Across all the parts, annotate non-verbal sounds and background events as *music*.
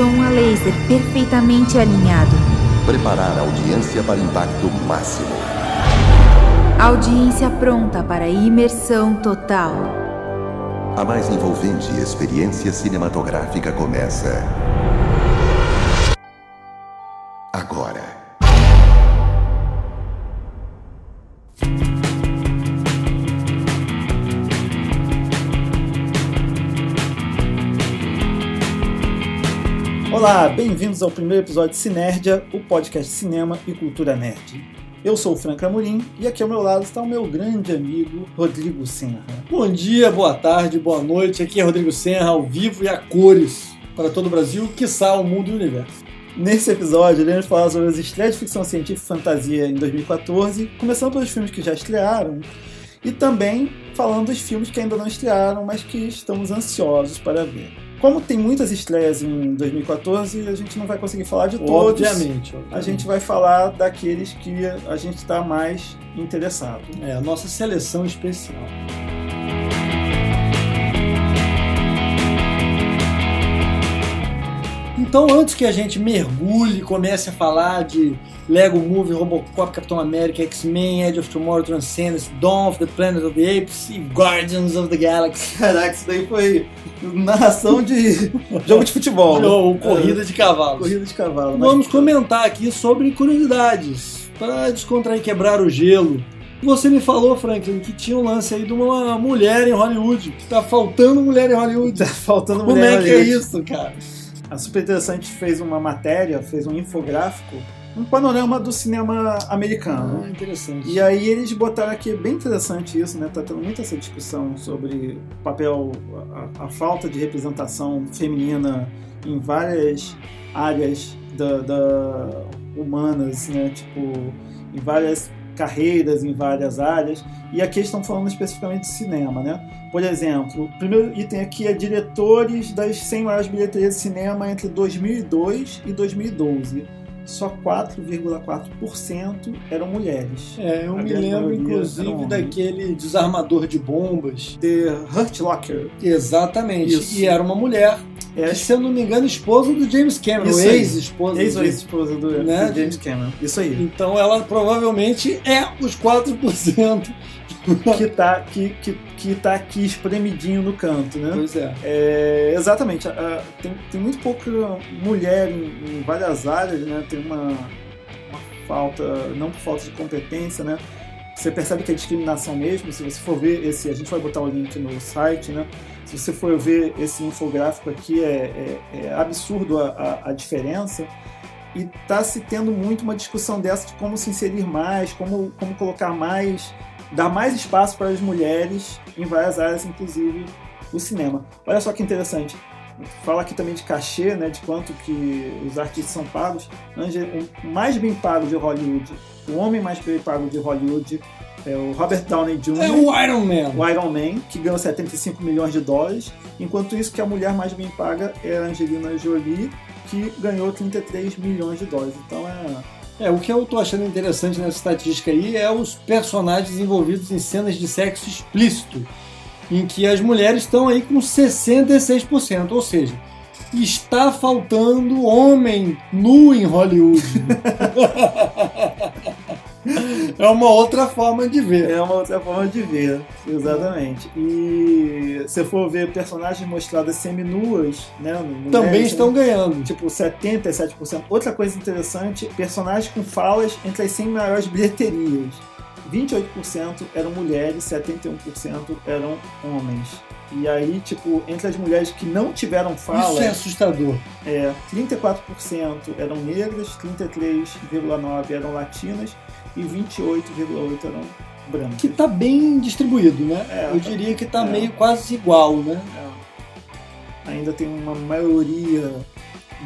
som a laser perfeitamente alinhado. Preparar a audiência para impacto máximo. Audiência pronta para imersão total. A mais envolvente experiência cinematográfica começa. Bem-vindos ao primeiro episódio de Sinergia, o podcast de cinema e cultura nerd. Eu sou o Frank Amorim e aqui ao meu lado está o meu grande amigo Rodrigo Senra. Bom dia, boa tarde, boa noite. Aqui é Rodrigo Senra, ao vivo e a cores para todo o Brasil, quiçá o mundo e o universo. Nesse episódio, iremos falar sobre as estreias de ficção científica e fantasia em 2014, começando pelos filmes que já estrearam e também falando dos filmes que ainda não estrearam, mas que estamos ansiosos para ver. Como tem muitas estreias em 2014, a gente não vai conseguir falar de todos. Obviamente, obviamente. A gente vai falar daqueles que a gente está mais interessado. É a nossa seleção especial. Então, antes que a gente mergulhe e comece a falar de Lego Movie, Robocop, Capitão América, X-Men, Edge of Tomorrow, Transcendence, Dawn of the Planet of the Apes e Guardians of the Galaxy. *laughs* Caraca, isso daí foi narração de *laughs* jogo de futebol. Ou corrida de cavalos. Corrida de cavalo. Vamos comentar aqui sobre curiosidades, para descontrair e quebrar o gelo. Você me falou, Franklin, que tinha um lance aí de uma mulher em Hollywood. Que tá faltando mulher em Hollywood. *laughs* Tá faltando Como mulher é em que é isso, cara? A Super Interessante fez uma matéria, fez um infográfico, um panorama do cinema americano. Ah, interessante. E aí eles botaram aqui, é bem interessante isso, né? Tá tendo muita essa discussão sobre o papel, a, a falta de representação feminina em várias áreas da, da humanas, né? Tipo, em várias carreiras, em várias áreas. E aqui eles estão falando especificamente de cinema, né? Por exemplo, o primeiro item aqui é diretores das 100 maiores bilheterias de cinema entre 2002 e 2012. Só 4,4% eram mulheres. É, eu A me lembro, inclusive, daquele desarmador de bombas. The Hurt Locker. Exatamente. Isso. E era uma mulher, É que, se eu não me engano, esposa do James Cameron, ex-esposa do ex James esposa do, Né? do James Cameron. Isso aí. Então ela provavelmente é os 4%. *laughs* que, tá, que, que, que tá aqui espremidinho no canto, né? Pois é. É, exatamente. a- a- tem, tem muito pouca mulher em, em várias áreas, né? Tem uma, uma falta, não por falta de competência, né? Você percebe que é discriminação mesmo. Se você for ver esse, a gente vai botar o link no site, né? Se você for ver esse infográfico aqui, é, é- é absurdo a, a, a diferença. E está se tendo muito uma discussão dessa de como se inserir mais, como, como colocar mais, dar mais espaço para as mulheres em várias áreas, inclusive o cinema. Olha só que interessante. Fala aqui também de cachê, né, de quanto que os artistas são pagos. O mais bem pago de Hollywood, o homem mais bem pago de Hollywood é o Robert Downey Jr. É o Iron Man. o Iron Man, que ganhou 75 milhões de dólares, enquanto isso que a mulher mais bem paga é a Angelina Jolie, que ganhou 33 milhões de dólares. Então é É, o que eu tô achando interessante nessa estatística aí é os personagens envolvidos em cenas de sexo explícito, em que as mulheres estão aí com 66%, ou seja, está faltando homem nu em Hollywood. *laughs* é uma outra forma de ver. É uma outra forma de ver, exatamente. E se for ver personagens mostradas seminuas, né? mulheres, Também né, estão ganhando. Tipo, 77%. Outra coisa interessante, personagens com falas entre as 100 maiores bilheterias. 28% eram mulheres, 71% eram homens. E aí, tipo, entre as mulheres que não tiveram fala, Isso é assustador. é, 34% eram negras, 33,9% eram latinas e 28,8% eram brancas. Que tá bem distribuído, né? É, Eu diria que tá é. meio quase igual, né? É. Ainda tem uma maioria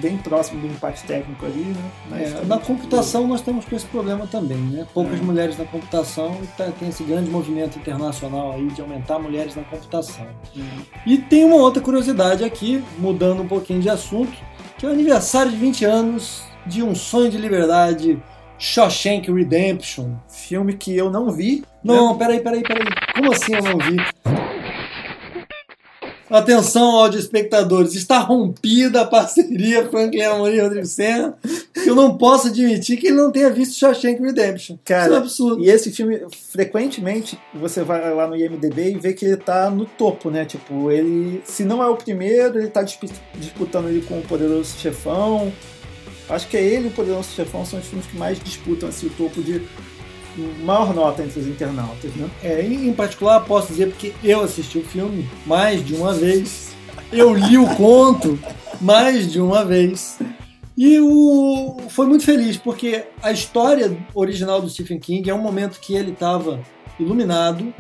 bem próximo do empate técnico ali, né? É, na tipo, computação nós estamos com esse problema também, né? Poucas É. mulheres na computação e tá- tem esse grande movimento internacional aí de aumentar mulheres na computação. hum, E tem uma outra curiosidade aqui, mudando um pouquinho de assunto, que é o aniversário de 20 anos de Um Sonho de Liberdade, Shawshank Redemption. Filme que eu não vi. Não, peraí, peraí, peraí. Como assim eu não vi? Atenção, áudio espectadores, está rompida a parceria *laughs* Franklin Amorim e Rodrigo Senna. Eu não posso admitir que ele não tenha visto Shawshank Redemption. Cara, Isso é um absurdo. E esse filme, frequentemente, você vai lá no IMDB e vê que ele tá no topo, né? Tipo, ele, se não é o primeiro, ele tá dispu- disputando ali com o Poderoso Chefão. Acho que é ele e o Poderoso Chefão são os filmes que mais disputam assim, o topo de maior nota entre os internautas, né? É, em particular, posso dizer porque eu assisti o filme mais de uma vez. Eu li o conto mais de uma vez. E o... foi muito feliz, porque a história original do Stephen King é um momento que ele estava iluminado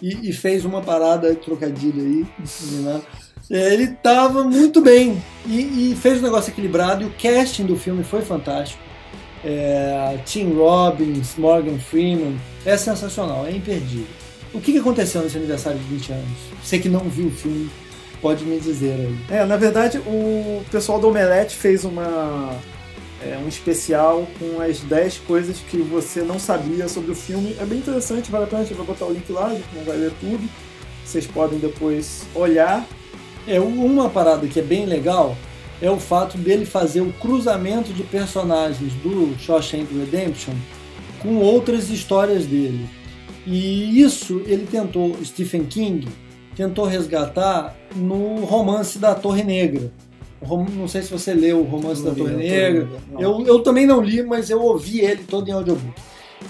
e, e fez uma parada, trocadilho aí, iluminado. É, Ele estava muito bem e, e fez um negócio equilibrado e o casting do filme foi fantástico. É, Tim Robbins, Morgan Freeman, é sensacional, é imperdível. O que que aconteceu nesse aniversário de 20 anos? Você que não viu o filme, pode me dizer aí. É, na verdade, o pessoal do Omelete fez uma, é, um especial com as 10 coisas que você não sabia sobre o filme. É bem interessante, vale a pena, a gente vai botar o link lá, a gente não vai ler tudo. Vocês podem depois olhar. É uma parada que é bem legal é o fato dele fazer o cruzamento de personagens do Shawshank Redemption com outras histórias dele. E isso ele tentou, Stephen King tentou resgatar no romance da Torre Negra. Não sei se você leu o romance da Torre Negra. Eu, eu também não li, mas eu ouvi ele todo em audiobook.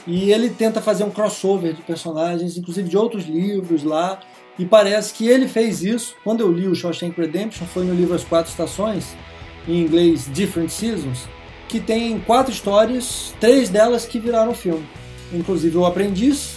E ele tenta fazer um crossover de personagens, inclusive de outros livros lá. E parece que ele fez isso. Quando eu li o Shawshank Redemption, foi no livro As Quatro Estações, em inglês Different Seasons, que tem quatro histórias, três delas que viraram filme. Inclusive O Aprendiz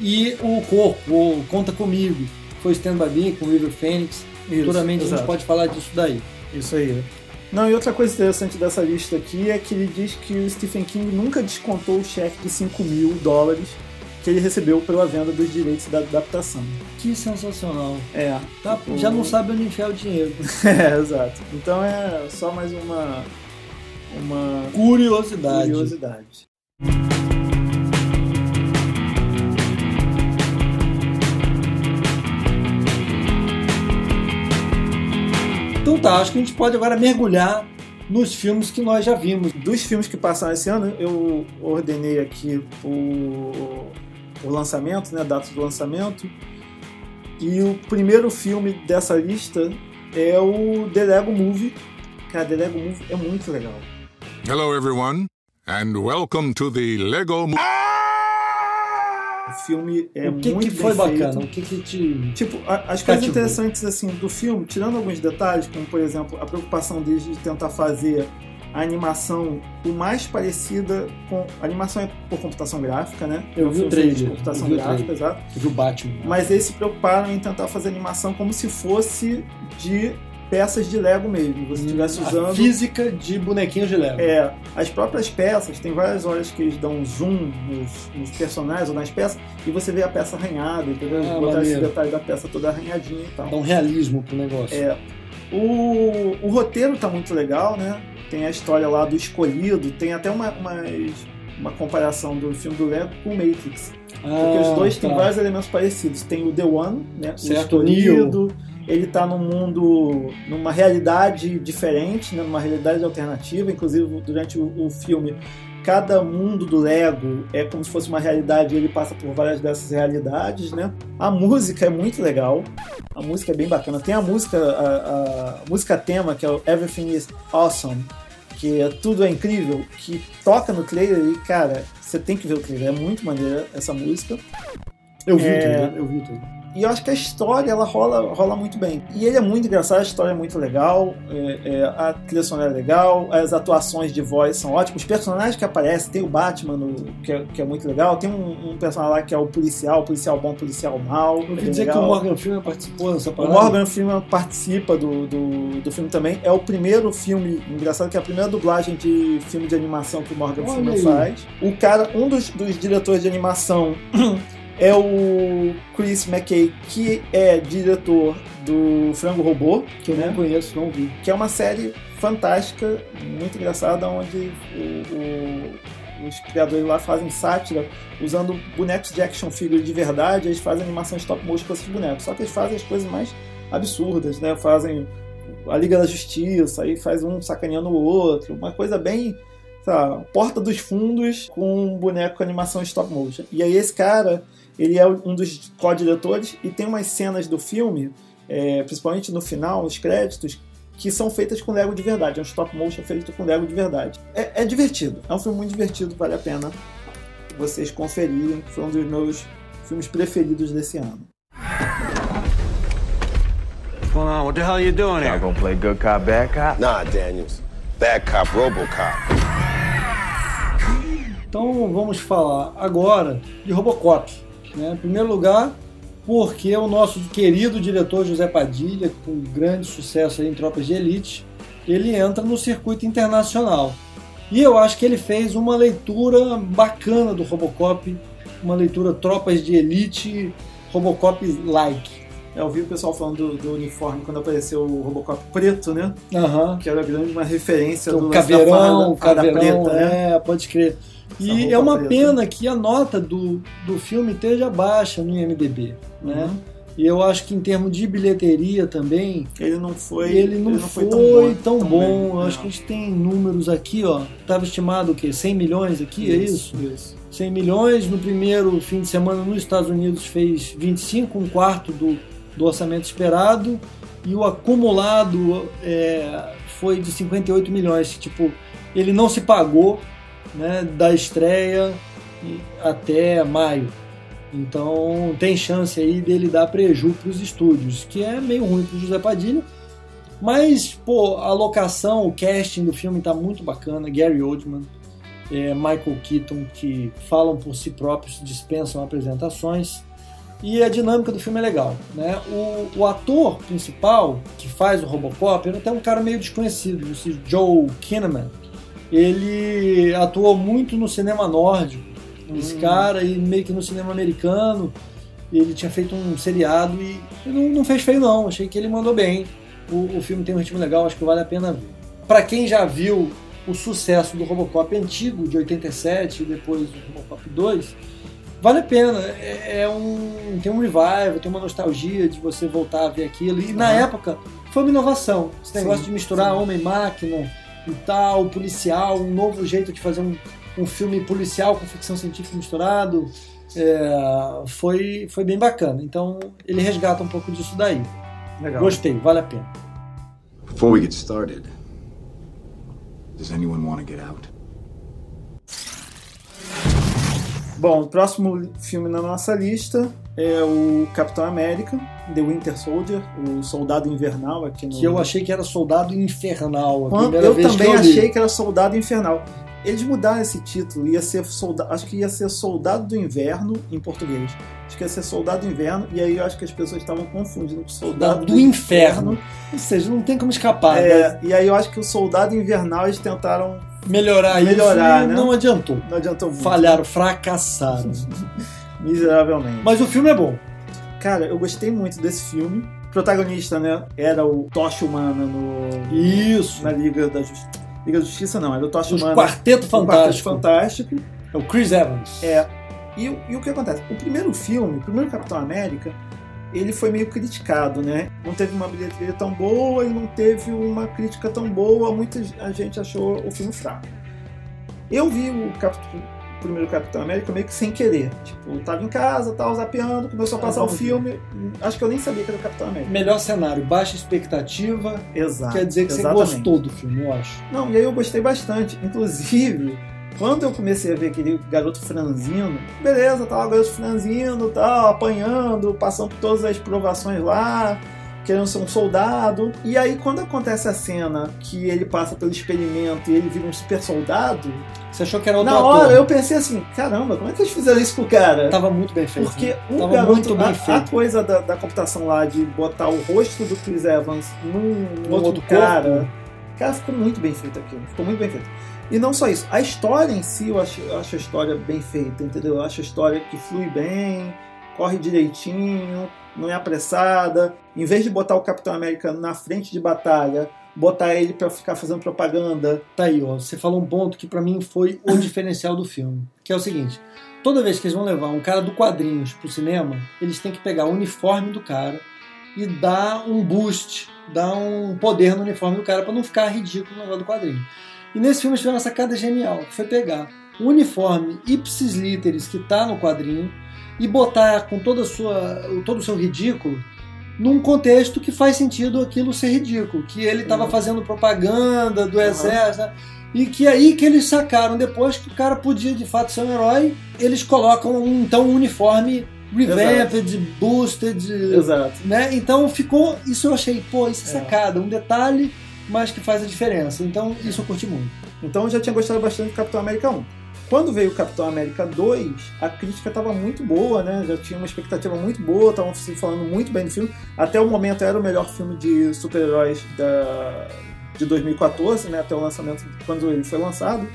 e O Corpo, o Conta Comigo. Foi Stand By Me com o River Phoenix. Futuramente a gente pode falar disso daí. Isso aí. Não, e outra coisa interessante dessa lista aqui é que ele diz que o Stephen King nunca descontou o cheque de 5 mil dólares que ele recebeu pela venda dos direitos da adaptação. Que sensacional. É, Tá, tipo, Já não sabe onde enfiar o dinheiro. *laughs* é, exato. Então é só mais uma, uma Curiosidade. curiosidade. Então tá, acho que a gente pode agora mergulhar nos filmes que nós já vimos. Dos filmes que passaram esse ano, eu ordenei aqui o, o lançamento, né, a data do lançamento. E o primeiro filme dessa lista é o The Lego Movie. Cara, The Lego Movie é muito legal. Hello, everyone, and welcome to the Lego. Mo- O filme é o que, muito que foi feito. bacana? O que, que te. Tipo, as coisas Cativou. interessantes assim do filme, tirando alguns detalhes, como por exemplo a preocupação deles de tentar fazer a animação o mais parecida com. A animação é por computação gráfica, né? Eu É vi o de trailer, computação eu vi o gráfica, exato. do Batman? Mas eles se preocuparam em tentar fazer a animação como se fosse de peças de Lego mesmo. Você estivesse A usando. física de bonequinhos de Lego. É, as próprias peças, tem várias horas que eles dão um zoom nos, nos personagens ou nas peças e você vê a peça arranhada, entendeu? Ah, Botar esse detalhe da peça toda arranhadinha e tal. Dá um realismo pro negócio. É, o, o roteiro tá muito legal, né? Tem a história lá do escolhido, tem até uma, uma, uma comparação do filme do Lego com o Matrix. Porque os dois têm tá. vários elementos parecidos. Tem o The One, né? Certo, o escolhido. Ele tá num mundo, numa realidade diferente, né? numa realidade alternativa. Inclusive, durante o, o filme, cada mundo do Lego é como se fosse uma realidade e ele passa por várias dessas realidades, né? A música é muito legal. A música é bem bacana. Tem a música, a, a música tema, que é o Everything is Awesome, que é Tudo é Incrível, que toca no trailer e, cara, você tem que ver o trailer. É muito maneira essa música. Eu vi É. o trailer, eu vi o trailer. E eu acho que a história ela rola, rola muito bem. E ele é muito engraçado, a história é muito legal, é, é, a trilha sonora é legal, as atuações de voz são ótimas. Os personagens que aparecem, tem o Batman, no- que, é, que é muito legal, tem um, um personagem lá que é o policial, policial bom, policial mal. Eu ouvi dizer que legal. o Morgan Freeman participou dessa O parada. Morgan Freeman participa do, do, do filme também. É o primeiro filme, engraçado que é a primeira dublagem de filme de animação que o Morgan Olha Freeman aí. faz. O cara, um dos, dos diretores de animação *clears throat* é o Chris McKay, que é diretor do Frango Robô, Que eu né? não conheço, não vi. que é uma série fantástica, muito engraçada, onde o- o- os criadores lá fazem sátira usando bonecos de action figure de verdade, eles fazem animação stop motion com esses bonecos. Só que eles fazem as coisas mais absurdas, né? Fazem a Liga da Justiça, aí faz um sacaneando o outro, uma coisa bem sabe, porta dos fundos com um boneco com animação stop motion. E aí esse cara, ele é um dos co-diretores e tem umas cenas do filme, é, principalmente no final, os créditos, que são feitas com Lego de verdade. É um stop motion feito com Lego de verdade. É, é divertido, é um filme muito divertido, vale a pena vocês conferirem. Foi um dos meus filmes preferidos desse ano. What's going on? What the hell are you doing here? Gonna play good cop, bad cop? Nah, Daniels. Bad cop, Robocop. Então vamos falar agora de Robocop. Né? Em primeiro lugar, porque o nosso querido diretor José Padilha, com grande sucesso em Tropas de Elite, ele entra no circuito internacional. E eu acho que ele fez uma leitura bacana do Robocop, uma leitura Tropas de Elite, Robocop-like. Eu vi o pessoal falando do, do uniforme quando apareceu o Robocop preto, né? Aham. Que era grande uma referência é do o caveirão, farda- farda caveirão, preta, né? é, pode crer. E é uma preta. pena que a nota do, do filme esteja baixa no IMDB, né? Uhum. E eu acho que em termos de bilheteria também, Ele não foi. ele não, foi, tão bom. bem, Eu acho não. que a gente tem números aqui, ó. Tava estimado o quê? 100 milhões aqui, é isso? Isso. 100 milhões. No primeiro fim de semana nos Estados Unidos fez 25, um quarto do, do orçamento esperado. E o acumulado é, foi de 58 milhões. Tipo, ele não se pagou né, da estreia até maio. Então tem chance aí dele dar preju para os estúdios, que é meio ruim para José Padilha. Mas, pô, a locação, o casting do filme tá muito bacana. Gary Oldman, é, Michael Keaton, que falam por si próprios, dispensam apresentações. E a dinâmica do filme é legal. Né? O, o ator principal, que faz o Robocop, é até um cara meio desconhecido, esse Joe Kinnaman. Ele atuou muito no cinema nórdico, esse cara, e meio que no cinema americano. Ele tinha feito um seriado e não, não fez feio não, achei que ele mandou bem. O, o filme tem um ritmo legal, acho que vale a pena ver. Para quem já viu o sucesso do Robocop antigo, de 87, e depois o Robocop 2, vale a pena. É, é um, tem um revival, tem uma nostalgia de você voltar a ver aquilo. E na Aham. época foi uma inovação. Esse Sim, negócio de misturar sim. homem e máquina e tal, policial, um novo jeito de fazer um, um filme policial com ficção científica misturado. é, foi, foi bem bacana. Então ele resgata um pouco disso daí. Legal. Gostei, vale a pena. Before we get started, does anyone want to get out? Bom, o próximo filme na nossa lista é o Capitão América, The Winter Soldier, o Soldado Invernal aqui no. Que eu achei que era Soldado Infernal. Quando- eu também eu achei que era Soldado Infernal. Eles mudaram esse título, ia ser soldado, acho que ia ser Soldado do Inverno em português. Acho que ia ser Soldado do Inverno, e aí eu acho que as pessoas estavam confundindo com Soldado do, inferno. Ou seja, não tem como escapar. né? É, e aí eu acho que o Soldado Invernal eles tentaram. Melhorar, Melhorar, isso né? não adiantou. Não adiantou muito. Falharam, fracassaram. *laughs* Miseravelmente. Mas o filme é bom. Cara, eu gostei muito desse filme. O protagonista, né, era o Tocha Humana no, Isso. na Liga da Justiça. Liga da Justiça não, era o Tocha Os Humana. Quarteto no Quarteto Fantástico. Fantástico. É o Chris Evans. É. E, o- e o que acontece? O primeiro filme, o primeiro Capitão América, ele foi meio criticado, né? Não teve uma bilheteria tão boa e não teve uma crítica tão boa. Muita gente achou o filme fraco. Eu vi o, Cap- o primeiro Capitão América meio que sem querer. Tipo, tava em casa, tava zapeando, começou a Ah, passar o vamos filme. Acho que eu nem sabia que era o Capitão América. Melhor cenário, baixa expectativa. Exato. quer dizer que exatamente. você gostou do filme, eu acho. Não, e aí eu gostei bastante. Inclusive, quando eu comecei a ver aquele garoto franzino, beleza, tava o garoto franzino, tal, apanhando, passando por todas as provações lá, querendo ser um soldado. E aí, quando acontece a cena que ele passa pelo experimento e ele vira um super soldado, Você achou que era outro na ator? hora eu pensei assim: caramba, como é que eles fizeram isso com o cara? Tava muito bem feito. Porque né? o Tava garoto, muito bem a, a feito. coisa da, da computação lá de botar o rosto do Chris Evans num Um outro, outro cara, corpo. cara, ficou muito bem feito aquilo, ficou muito bem feito. E não só isso, a história em si eu acho, eu acho a história bem feita, entendeu? Eu acho a história que flui bem, corre direitinho, não é apressada. Em vez de botar o Capitão América na frente de batalha, botar ele pra ficar fazendo propaganda. Tá aí, ó. Você falou um ponto que pra mim foi o *laughs* diferencial do filme. Que é o seguinte: toda vez que eles vão levar um cara do quadrinhos pro cinema, eles têm que pegar o uniforme do cara, e dá um boost, dá um poder no uniforme do cara para não ficar ridículo no negócio do quadrinho. E nesse filme eles tiveram uma sacada genial, que foi pegar o uniforme ipsis literis que está no quadrinho e botar com toda sua, todo o seu ridículo num contexto que faz sentido aquilo ser ridículo, que ele estava fazendo propaganda do exército, né? e que aí que eles sacaram depois que o cara podia de fato ser um herói, eles colocam um, então um uniforme revamped, boosted, Exato. né? Então ficou, isso eu achei, pô, isso é sacada, um detalhe, mas que faz a diferença. Então isso eu curti muito. Então eu já tinha gostado bastante do Capitão América 1. Quando veio o Capitão América 2, a crítica estava muito boa, né? Já tinha uma expectativa muito boa, estavam se falando muito bem do filme. Até o momento era o melhor filme de super-heróis da, de 2014, né? Até o lançamento, quando ele foi lançado.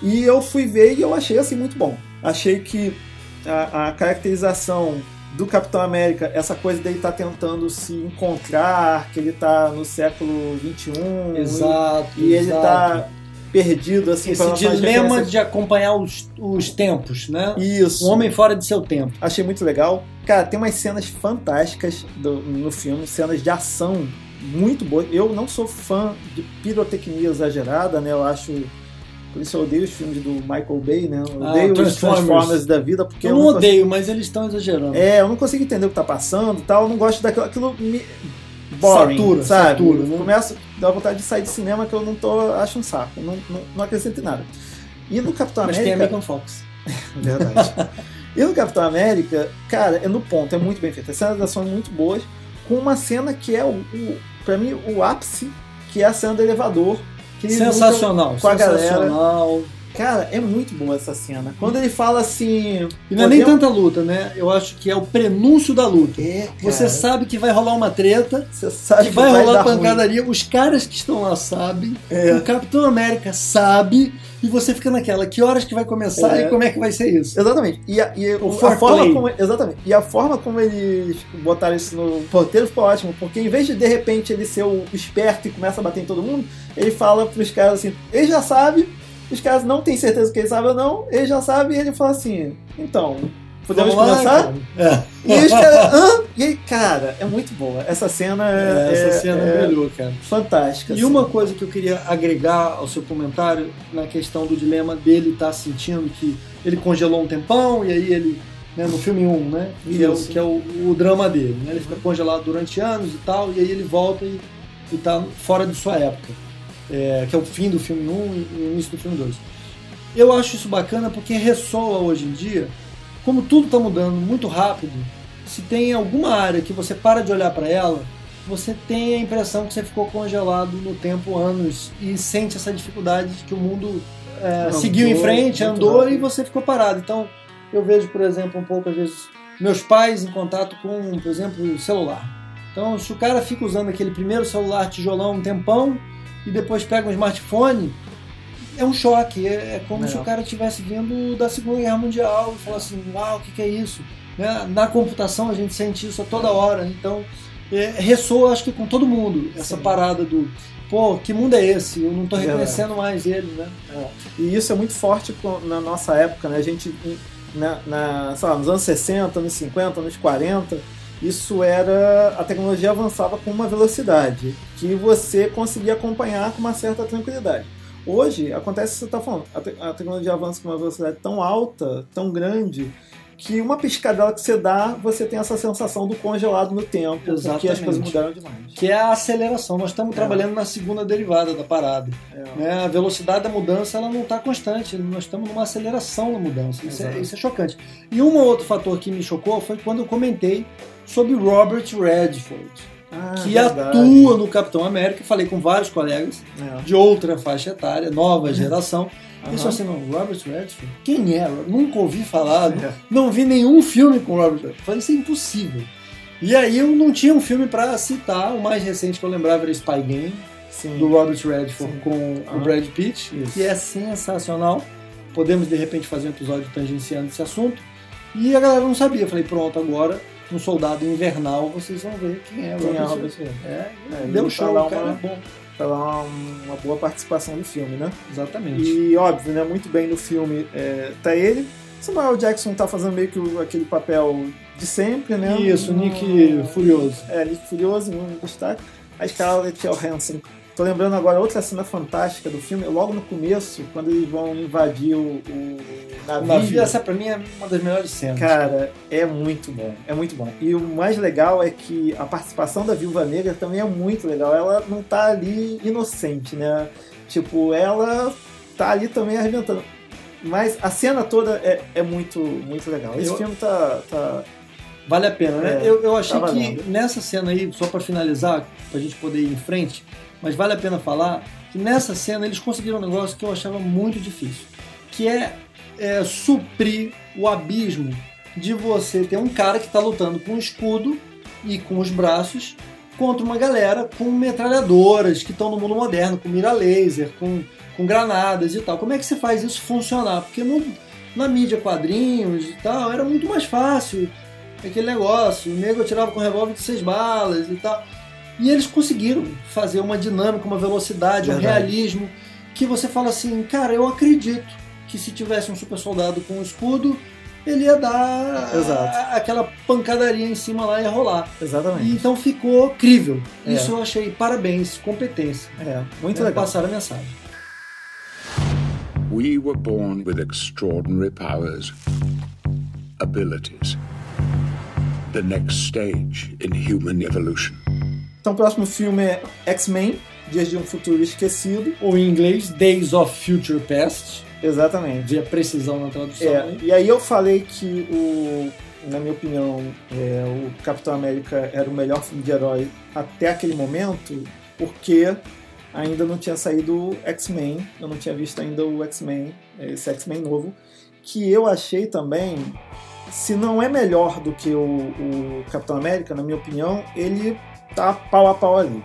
E eu fui ver e eu achei assim muito bom. Achei que a, a caracterização do Capitão América, essa coisa dele estar tentando se encontrar, que ele está no século XXI. Exato. E, e ele exato. está perdido, assim, Esse dilema de acompanhar os, os tempos, né? Isso. Um homem fora de seu tempo. Achei muito legal. Cara, tem umas cenas fantásticas do- no filme, cenas de ação muito boas. Eu não sou fã de pirotecnia exagerada, né? Eu acho. Por isso eu odeio os filmes do Michael Bay, né? Eu Ah, odeio os Transformers. Transformers da vida, porque Eu não consigo- odeio, mas eles estão exagerando. É, eu não consigo entender o que tá passando e tal. Eu não gosto daquilo. Aquilo me. Boring, Satura, sabe? satura, né? Começo a dar vontade de sair de cinema que eu não tô. Acho um saco. Não, não, não acrescento em nada. E no Capitão mas tem América. American Fox. *laughs* Verdade. e no Capitão América, cara, é no ponto, é muito bem feito. As cenas ação são muito boas, com uma cena que é o, o para mim o ápice, que é a cena do elevador. Que Sensacional, com a galera. Cara, é muito boa essa cena. Quando ele fala assim, E não é nem podemos- tanta luta, né? Eu acho que é o prenúncio da luta. É, Você sabe que vai rolar uma treta, você sabe que vai rolar dar ruim. pancadaria. Os caras que estão lá sabem, É. o Capitão América sabe, e você fica naquela, que horas que vai começar É. e como é que vai ser isso? Exatamente. E a, e O a forma como, exatamente. E a forma como eles botaram isso no roteiro ficou ótimo, porque em vez de de repente ele ser o esperto e começa a bater em todo mundo, ele fala pros caras assim, ele já sabe, os caras não têm certeza que ele sabe ou não, ele já sabe e ele fala assim, então, podemos Vamos lá, começar? cara. É. E os caras, hã? E aí, cara, é muito boa. Essa cena é, É, essa é- cena é brilhou, cara. fantástica. E assim. uma coisa que eu queria agregar ao seu comentário na questão do dilema dele estar sentindo que ele congelou um tempão e aí ele, né, no filme 1, né, que é, o, que é o, o drama dele, né, ele fica congelado durante anos e tal, e aí ele volta e, e tá fora de sua época, é, que é o fim do filme 1 e o início do filme 2. Eu acho isso bacana porque ressoa hoje em dia, como tudo está mudando muito rápido, se tem alguma área que você para de olhar para ela, você tem a impressão que você ficou congelado no tempo anos e sente essa dificuldade de que o mundo é, Andou seguiu em frente, andou rápido. e você ficou parado. Então, eu vejo, por exemplo, um pouco às vezes meus pais em contato com, por exemplo, celular. Então, se o cara fica usando aquele primeiro celular tijolão um tempão e depois pega um smartphone, é um choque. É, é como É. se o cara estivesse vindo da Segunda Guerra Mundial e falar assim: uau, o que, que é isso? Né? Na computação a gente sente isso a toda hora. Então, é, ressoa, acho que com todo mundo, essa Sim. parada do. Pô, que mundo é esse? Eu não tô Verdade. reconhecendo mais ele, né? E isso é muito forte na nossa época, né? A gente, na, na, lá, nos anos 60, anos 50, anos 40, isso era. A tecnologia avançava com uma velocidade que você conseguia acompanhar com uma certa tranquilidade. Hoje, acontece o que você está falando, a, te- a tecnologia avança com uma velocidade tão alta, tão grande, que uma piscadela que você dá, você tem essa sensação do congelado no tempo, porque as Exatamente. coisas mudaram demais. Que é a aceleração. Nós estamos É. trabalhando na segunda derivada da parada. É. né? A velocidade da mudança ela não está constante, nós estamos numa aceleração na mudança. Isso é, isso é chocante. E um outro fator que me chocou foi quando eu comentei sobre Robert Redford, Ah, que verdade. atua no Capitão América. Falei com vários colegas É. de outra faixa etária, nova geração. Aham. Isso assim, não, Robert Redford? Quem é? Nunca ouvi falar, É. não vi nenhum filme com Robert Redford. Falei, isso é impossível. E aí eu não tinha um filme para citar, o mais recente que eu lembrava era Spy Game, Sim. do Robert Redford Sim. com o Aham. Brad Pitt, Isso. que é sensacional. Podemos de repente fazer um episódio tangenciando esse assunto. E a galera não sabia. Eu falei, pronto, agora no Soldado Invernal vocês vão ver quem é Quem é Robert Redford. É, É, deu show, tá lá o cara uma- é bom. Pra dar uma, boa participação no filme, né? Exatamente. E óbvio, né? Muito bem no filme é, tá ele, Samuel Jackson tá fazendo meio que o- aquele papel de sempre, né? Isso, Não- Nick Furioso. É, Nick Furioso, não destaque. A Scarlett Johansson. Tô lembrando agora outra cena fantástica do filme, logo no começo, quando eles vão invadir o, o navio. Navio, essa pra mim é uma das melhores cenas. Cara, é muito bom, é muito bom. E o mais legal é que a participação da Viúva Negra também é muito legal. Ela não tá ali inocente, né? Tipo, ela tá ali também arrebentando. Mas a cena toda é, é muito, muito legal. Esse Eu- filme tá, tá. Vale a pena, né? É, eu, eu achei tá que nessa cena aí, só pra finalizar, pra gente poder ir em frente, mas vale a pena falar que nessa cena eles conseguiram um negócio que eu achava muito difícil, que é, é, suprir o abismo de você ter um cara que tá lutando com um escudo e com os braços contra uma galera com metralhadoras que estão no mundo moderno, com mira laser, com, com granadas e tal. Como é que você faz isso funcionar? Porque no, na mídia quadrinhos e tal, era muito mais fácil aquele negócio. O nego atirava com revólver de seis balas e tal. E eles conseguiram fazer uma dinâmica, uma velocidade, um Verdade. realismo que você fala assim, cara, eu acredito que se tivesse um super soldado com um escudo, ele ia dar Exato. a- aquela pancadaria em cima lá e ia rolar. Exatamente. E então ficou crível. É. Isso eu achei parabéns, competência. É, muito né, legal. Passaram a mensagem. We were born with extraordinary powers, abilities. The next stage in human evolution. Então o próximo filme é X-Men, Dias de um Futuro Esquecido. Ou em inglês, Days of Future Past. Exatamente. A precisão na tradução. É, né? e aí eu falei que o, na minha opinião, é, o Capitão América era o melhor filme de herói até aquele momento, porque ainda não tinha saído o X-Men, eu não tinha visto ainda o X-Men, esse X-Men novo, que eu achei também, se não é melhor do que o, o Capitão América, na minha opinião, ele tá pau a pau ali.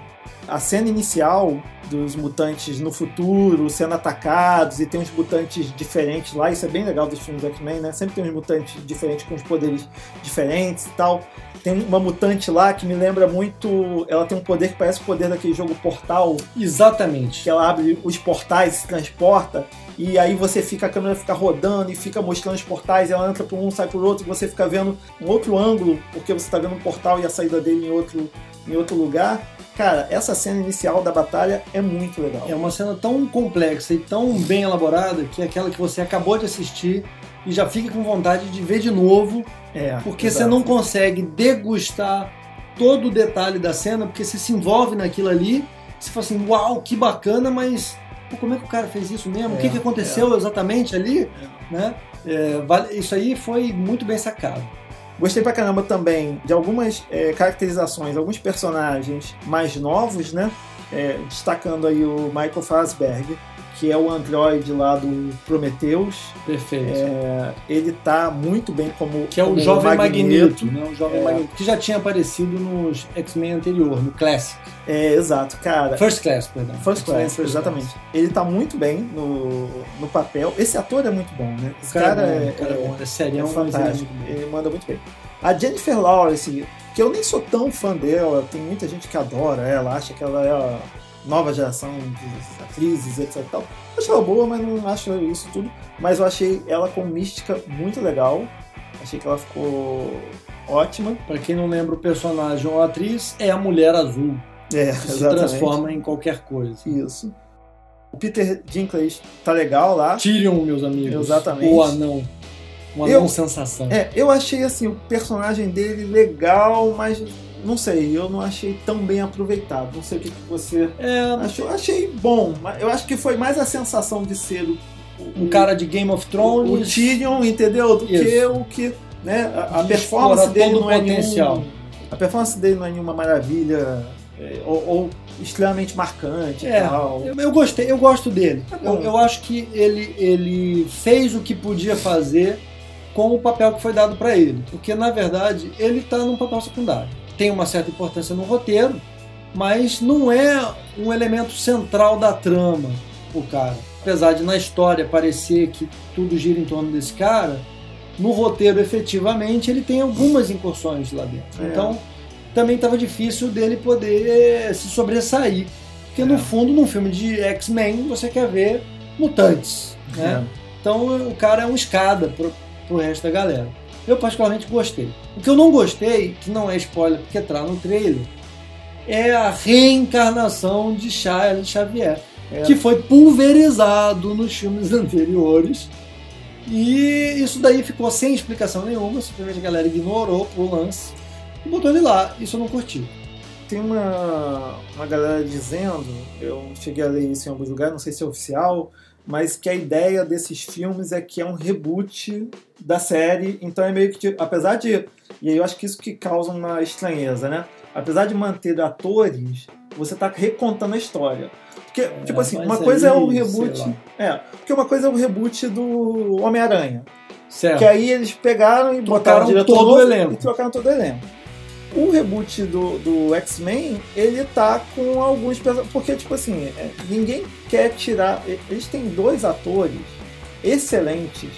A cena inicial dos mutantes no futuro sendo atacados e tem uns mutantes diferentes lá, isso é bem legal dos filmes do X-Men, né? Sempre tem uns mutantes diferentes com os poderes diferentes e tal. Tem uma mutante lá que me lembra muito. Ela tem um poder que parece o poder daquele jogo Portal, Exatamente. que ela abre os portais, se transporta, e aí você fica, a câmera fica rodando e fica mostrando os portais, e ela entra por um, sai por outro, e você fica vendo um outro ângulo, porque você está vendo um portal e a saída dele em outro, em outro lugar. Cara, essa cena inicial da batalha é muito legal. É uma cena tão complexa e tão bem elaborada que é aquela que você acabou de assistir e já fica com vontade de ver de novo, É, porque exato. você não consegue degustar todo o detalhe da cena, porque você se envolve naquilo ali, você fala assim, uau, que bacana, mas pô, como é que o cara fez isso mesmo? o que, É, que aconteceu exatamente ali? Né? É, isso aí foi muito bem sacado. Gostei pra caramba também de algumas é, caracterizações, alguns personagens mais novos, né? É, destacando aí o Michael Fassberg, que é o androide lá do Prometheus. Perfeito. É, ele tá muito bem como que é o jovem Magneto, né? O jovem É. Magneto, que já tinha aparecido nos X-Men anterior, no Classic. É, exato, cara. First Class, perdão. First Class, exatamente. Ele tá muito bem no, no papel. Esse ator é muito bom, né? Esse O cara, cara, é, é, o cara é bom, é é serião, mas ele é fantástico. Ele manda muito bem. A Jennifer Lawrence, que eu nem sou tão fã dela, tem muita gente que adora ela, acha que ela é nova geração de atrizes, etc. Tal. Eu acho ela boa, mas não acho isso tudo. Mas eu achei ela com mística muito legal. Achei que ela ficou ótima. Pra quem não lembra o personagem ou a atriz, é a Mulher Azul, É, que se transforma em qualquer coisa. Isso. O Peter Dinklage tá legal lá. Tyrion, meus amigos. Exatamente. O anão. Um anão Eu- sensação. É, eu achei assim o personagem dele legal, mas não sei, eu não achei tão bem aproveitado. Não sei o que, que você É, achou. Eu achei bom, mas eu acho que foi mais a sensação de ser o, o- um cara de Game of o, Thrones. o Tyrion, entendeu? Do que Isso. o que, né? A, a performance dele não o é potencial. nenhum, a performance dele não é nenhuma maravilha é, ou, ou extremamente marcante É, e tal. eu, eu gostei, eu gosto dele. É eu, eu acho que ele, ele fez o que podia fazer com o papel que foi dado pra ele. Porque, na verdade, ele tá num papel secundário. Tem uma certa importância no roteiro, mas não é um elemento central da trama, o cara. Apesar de na história parecer que tudo gira em torno desse cara, no roteiro, efetivamente, ele tem algumas incursões lá dentro. É. Então, também estava difícil dele poder se sobressair. Porque, É. no fundo, num filme de X-Men, você quer ver mutantes, né? É. Então, o cara é um escada pro resto da galera. Eu particularmente gostei. O que eu não gostei, que não é spoiler porque tá no trailer, é a reencarnação de Charles Xavier, É. que foi pulverizado nos filmes *laughs* anteriores. E isso daí ficou sem explicação nenhuma, simplesmente a galera ignorou o lance e botou ele lá. Isso eu não curti. Tem uma, uma galera dizendo, eu cheguei a ler isso em algum lugar, não sei se é oficial, mas que a ideia desses filmes é que é um reboot da série, então é meio que, apesar de, e aí eu acho que isso que causa uma estranheza, né? Apesar de manter atores, você tá recontando a história. Porque, tipo assim, uma coisa é o aí, reboot. É, porque uma coisa é o reboot do Homem-Aranha. Certo. Que aí eles pegaram e Trocaram botaram o diretor todo o elenco. E trocaram todo o elenco. O reboot do, do X-Men, ele tá com alguns. Porque, tipo assim, é, ninguém quer tirar. Eles têm dois atores excelentes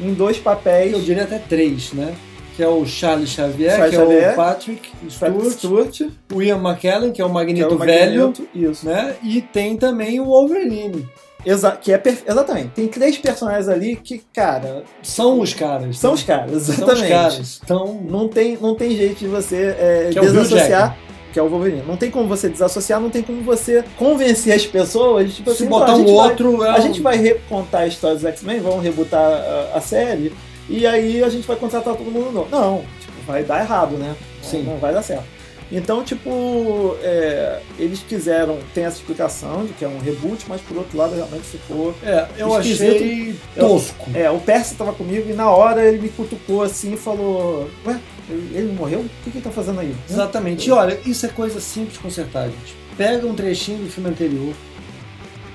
em dois papéis. Eu diria até três, né? Que é o Charles Xavier, Charles que é Xavier, o Patrick Stewart, Stewart, o Ian McKellen, que é o que é Magneto o velho, Magneto, Isso. né? E tem também o Wolverine. Exa que é perfe- Exatamente. Tem três personagens ali que, cara, São os caras. são né? os caras. São Exatamente. os caras. Então, Não tem, não tem jeito de você é, Que é desassociar. Que é o Wolverine. Não tem como você desassociar, não tem como você convencer as pessoas. Tipo se assim, botar "Pô, a um gente vai- outro... é A um- gente vai recontar a história dos X-Men, vamos rebutar a, a série, e aí a gente vai contratar todo mundo novo. Não, tipo, vai dar errado, né? Sim. Não vai dar certo. Então, tipo, é, eles quiseram, tem essa explicação de que é um reboot, mas por outro lado realmente ficou. É, eu esquisito. achei Eu- tosco. É, o Percy tava comigo e na hora ele me cutucou assim e falou: Ué, ele ele morreu? O que, que ele tá fazendo aí? Exatamente. E olha, isso é coisa simples de consertar, gente. Pega um trechinho do filme anterior,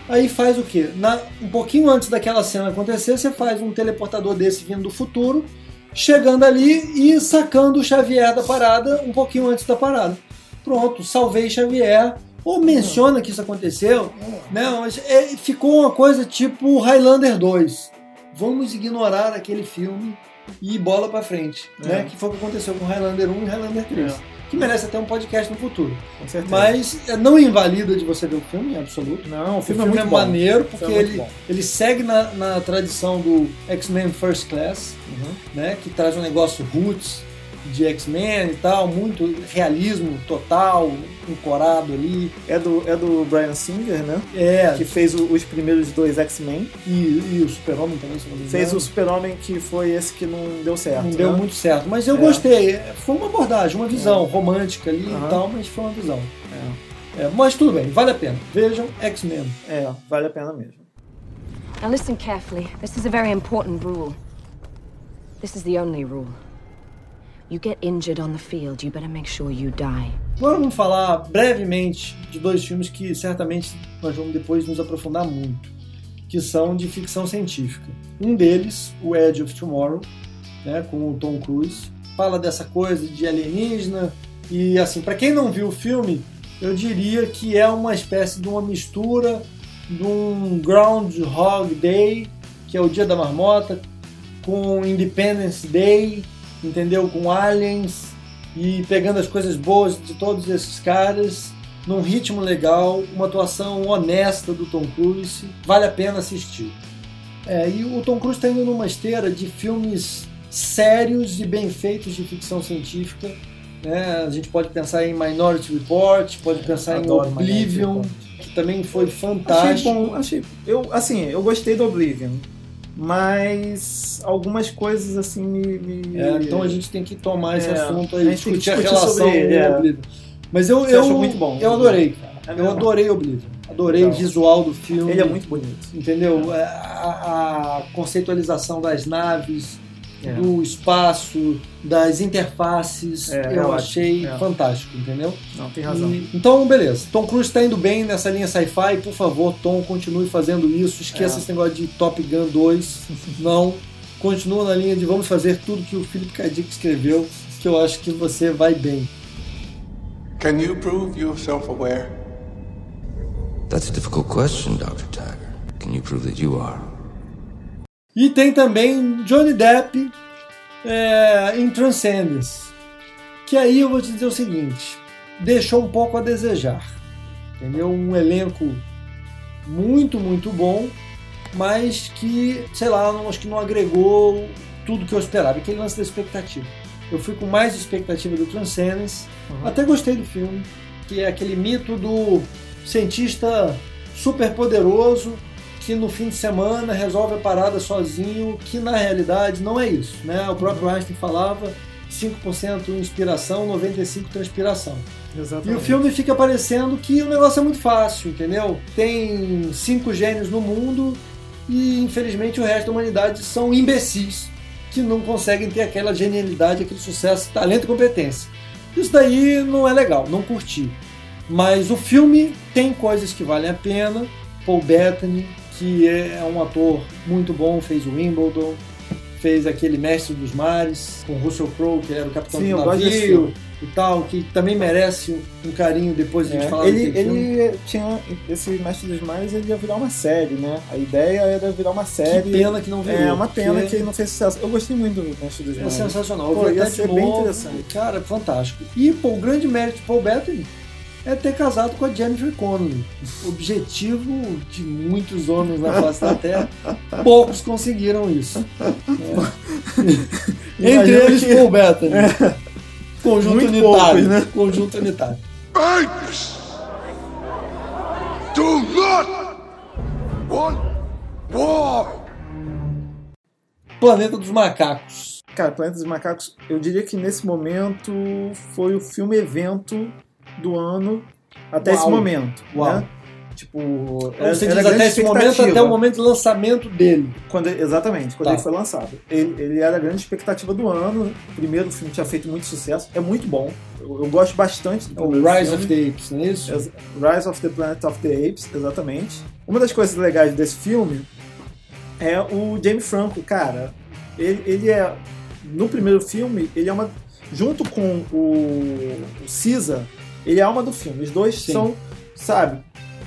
aí faz o quê? Na, um pouquinho antes daquela cena acontecer, você faz um teleportador desse vindo do futuro, chegando ali e sacando o Xavier da parada um pouquinho antes da parada. Pronto, salvei Xavier. Ou menciona que isso aconteceu. Não, mas é- ficou uma coisa tipo Highlander 2. Vamos ignorar aquele filme e bola pra frente. É. Né? Que foi o que aconteceu com Highlander 1 e Highlander 3. É. Que merece até um podcast no futuro. Com certeza. Mas é, não invalida de você ver o filme, em absoluto. não, o O filme, filme, é é, muito bom. maneiro porque filme é ele, bom. ele segue na, na tradição do X-Men First Class, Uhum. né? Que traz um negócio roots de X-Men e tal, muito realismo total, encorado ali. É do, é do Brian Singer, né? É, Que fez o- os primeiros dois X-Men. e, e o Super-Homem também, se não me Fez o Super-Homem que foi esse que não deu certo. Não deu né? muito certo, mas eu É. gostei. Foi uma abordagem, uma visão romântica ali Aham. e tal, mas foi uma visão. É, mas tudo bem, vale a pena. Vejam X-Men. É, vale a pena mesmo. Now listen carefully. This is a very important rule. This is the only rule. You get injured on the field, you better make sure you die. Vamos falar brevemente de dois filmes que certamente nós vamos depois nos aprofundar muito, que são de ficção científica. Um deles, o Edge of Tomorrow, né, com o Tom Cruise, fala dessa coisa de alienígena e assim, para quem não viu o filme, eu diria que é uma espécie de uma mistura de um Groundhog Day, que é o Dia da Marmota, com Independence Day, entendeu? Com aliens e pegando as coisas boas de todos esses caras num ritmo legal, uma atuação honesta do Tom Cruise, vale a pena assistir. É, e o Tom Cruise está indo numa esteira de filmes sérios e bem feitos de ficção científica. Né? A gente pode pensar em Minority Report, pode pensar em Oblivion, que também foi Achei fantástico. bom, achei. Eu, assim, eu gostei do Oblivion. Mas algumas coisas assim me. me- É, então a gente tem que tomar esse É, assunto a aí, tem que discutir a discutir relação sobre ele, com é. o Oblivion. Mas eu, Você eu, muito bom, eu adorei, cara. É eu adorei Oblivion. Adorei Legal. o visual do filme. Ele é muito bonito. Entendeu? É, A, a conceitualização das naves, É. do espaço, das interfaces, É, é eu ótimo, achei é. fantástico, entendeu? Não, tem razão. E- então, beleza. Tom Cruise está indo bem nessa linha sci-fi. Por favor, Tom, continue fazendo isso. Esqueça É. esse negócio de Top Gun 2. *laughs* Não. Continua na linha de vamos fazer tudo que o Philip K. Dick escreveu, que eu acho que você vai bem. Can you prove you're self-aware? That's a difficult question, Dr. Tiger. Can you prove that you are? E tem também Johnny Depp é, em Transcendence. Que aí eu vou te dizer o seguinte: deixou um pouco a desejar. Entendeu? Um elenco muito, muito bom, mas que, sei lá, não, acho que não agregou tudo que eu esperava, aquele lance da expectativa. Eu fui com mais expectativa do Transcendence, uhum. até gostei do filme, que é aquele mito do cientista super poderoso que no fim de semana resolve a parada sozinho, que na realidade não é isso. Né? O próprio. Einstein falava 5% inspiração, 95% transpiração. Exatamente. E o filme fica parecendo que o negócio é muito fácil, entendeu? Tem cinco gênios no mundo e infelizmente o resto da humanidade são imbecis que não conseguem ter aquela genialidade, aquele sucesso, talento e competência. Isso daí não é legal, não curti. Mas o filme tem coisas que valem a pena. Paul Bettany, que é um ator muito bom, fez o Wimbledon, fez aquele Mestre dos Mares, com Russell Crowe, que era o capitão Sim, do navio e tal, que também merece um carinho depois de é, falar ele, ele tinha esse Mestre dos Mares, ele ia virar uma série, né? A ideia era virar uma série. Que pena que não virou. É uma pena que ele não fez sucesso. Eu gostei muito do Mestre dos é Mares. É sensacional. Pô, ia ser bem interessante. Cara, fantástico. E pô, o grande mérito de Paul Bettany é ter casado com a Jennifer Connelly. Objetivo de muitos homens na face da Terra. *laughs* Poucos conseguiram isso. É. Entre eles, que... Paul Bettany. É. Conjunto Muito unitário. Poucos, né? Conjunto unitário. Apes! Do not want war! Planeta dos Macacos. Cara, Planeta dos Macacos, eu diria que nesse momento foi o filme evento do ano até Uau. esse momento. Uau. Né? Tipo, Você diz até esse momento, até o momento do lançamento dele. Quando, exatamente, quando tá. ele foi lançado. Ele, ele, era a grande expectativa do ano. O primeiro filme tinha feito muito sucesso. É muito bom. Eu, eu gosto bastante do o Rise filme. of the Apes, não é isso? Rise of the Planet of the Apes, exatamente. Uma das coisas legais desse filme é o James Franco, cara. Ele, ele é. No primeiro filme, ele é uma. Junto com o, o Caesar, ele é a alma do filme. Os dois Sim. são, sabe,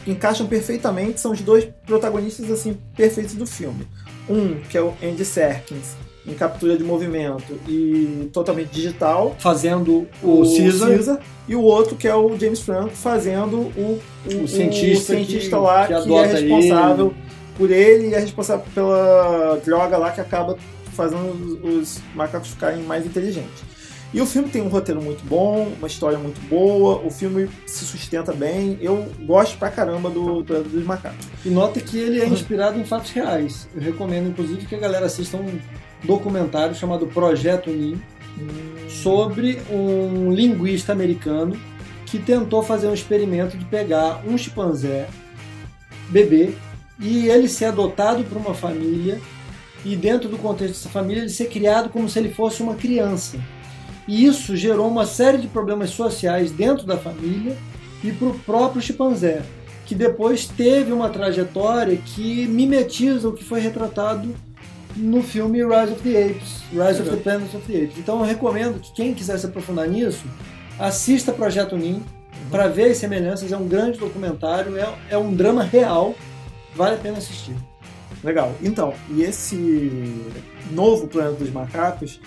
encaixam perfeitamente, são os dois protagonistas assim perfeitos do filme. Um, que é o Andy Serkins, em captura de movimento e totalmente digital. Fazendo o, o Caesar. Caesar. E o outro, que é o James Franco, fazendo o, o, o cientista, o cientista que, lá que, que é responsável ele. por ele e é responsável pela droga lá que acaba fazendo os, os macacos ficarem mais inteligentes. E o filme tem um roteiro muito bom, uma história muito boa, o filme se sustenta bem. Eu gosto pra caramba do Planeta dos Macacos. E nota que ele é inspirado em fatos reais. Eu recomendo, inclusive, que a galera assista um documentário chamado Projeto Nin sobre um linguista americano que tentou fazer um experimento de pegar um chimpanzé bebê e ele ser adotado por uma família e dentro do contexto dessa família ele ser criado como se ele fosse uma criança. E isso gerou uma série de problemas sociais dentro da família e para o próprio chimpanzé, que depois teve uma trajetória que mimetiza o que foi retratado no filme Rise of the Apes, Rise of the Planet of the Apes. Então eu recomendo que quem quiser se aprofundar nisso, assista Projeto Nin para ver as semelhanças. É um grande documentário, é, é um drama real, vale a pena assistir. Legal. Então, e esse novo Planeta dos Macacos,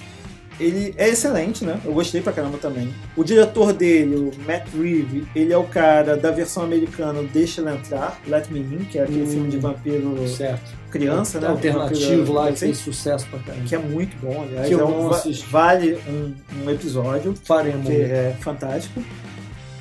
ele é excelente, né? Eu gostei pra caramba também. O diretor dele, o Matt Reeve, ele é o cara da versão americana Deixa Ela Entrar, Let Me In, que é aquele hum, filme de vampiro certo. criança, é, né? Alternativo lá, que fez sucesso pra caramba. Que é muito bom, aliás. Que é um, vale um, um episódio. Faremos. Que é fantástico.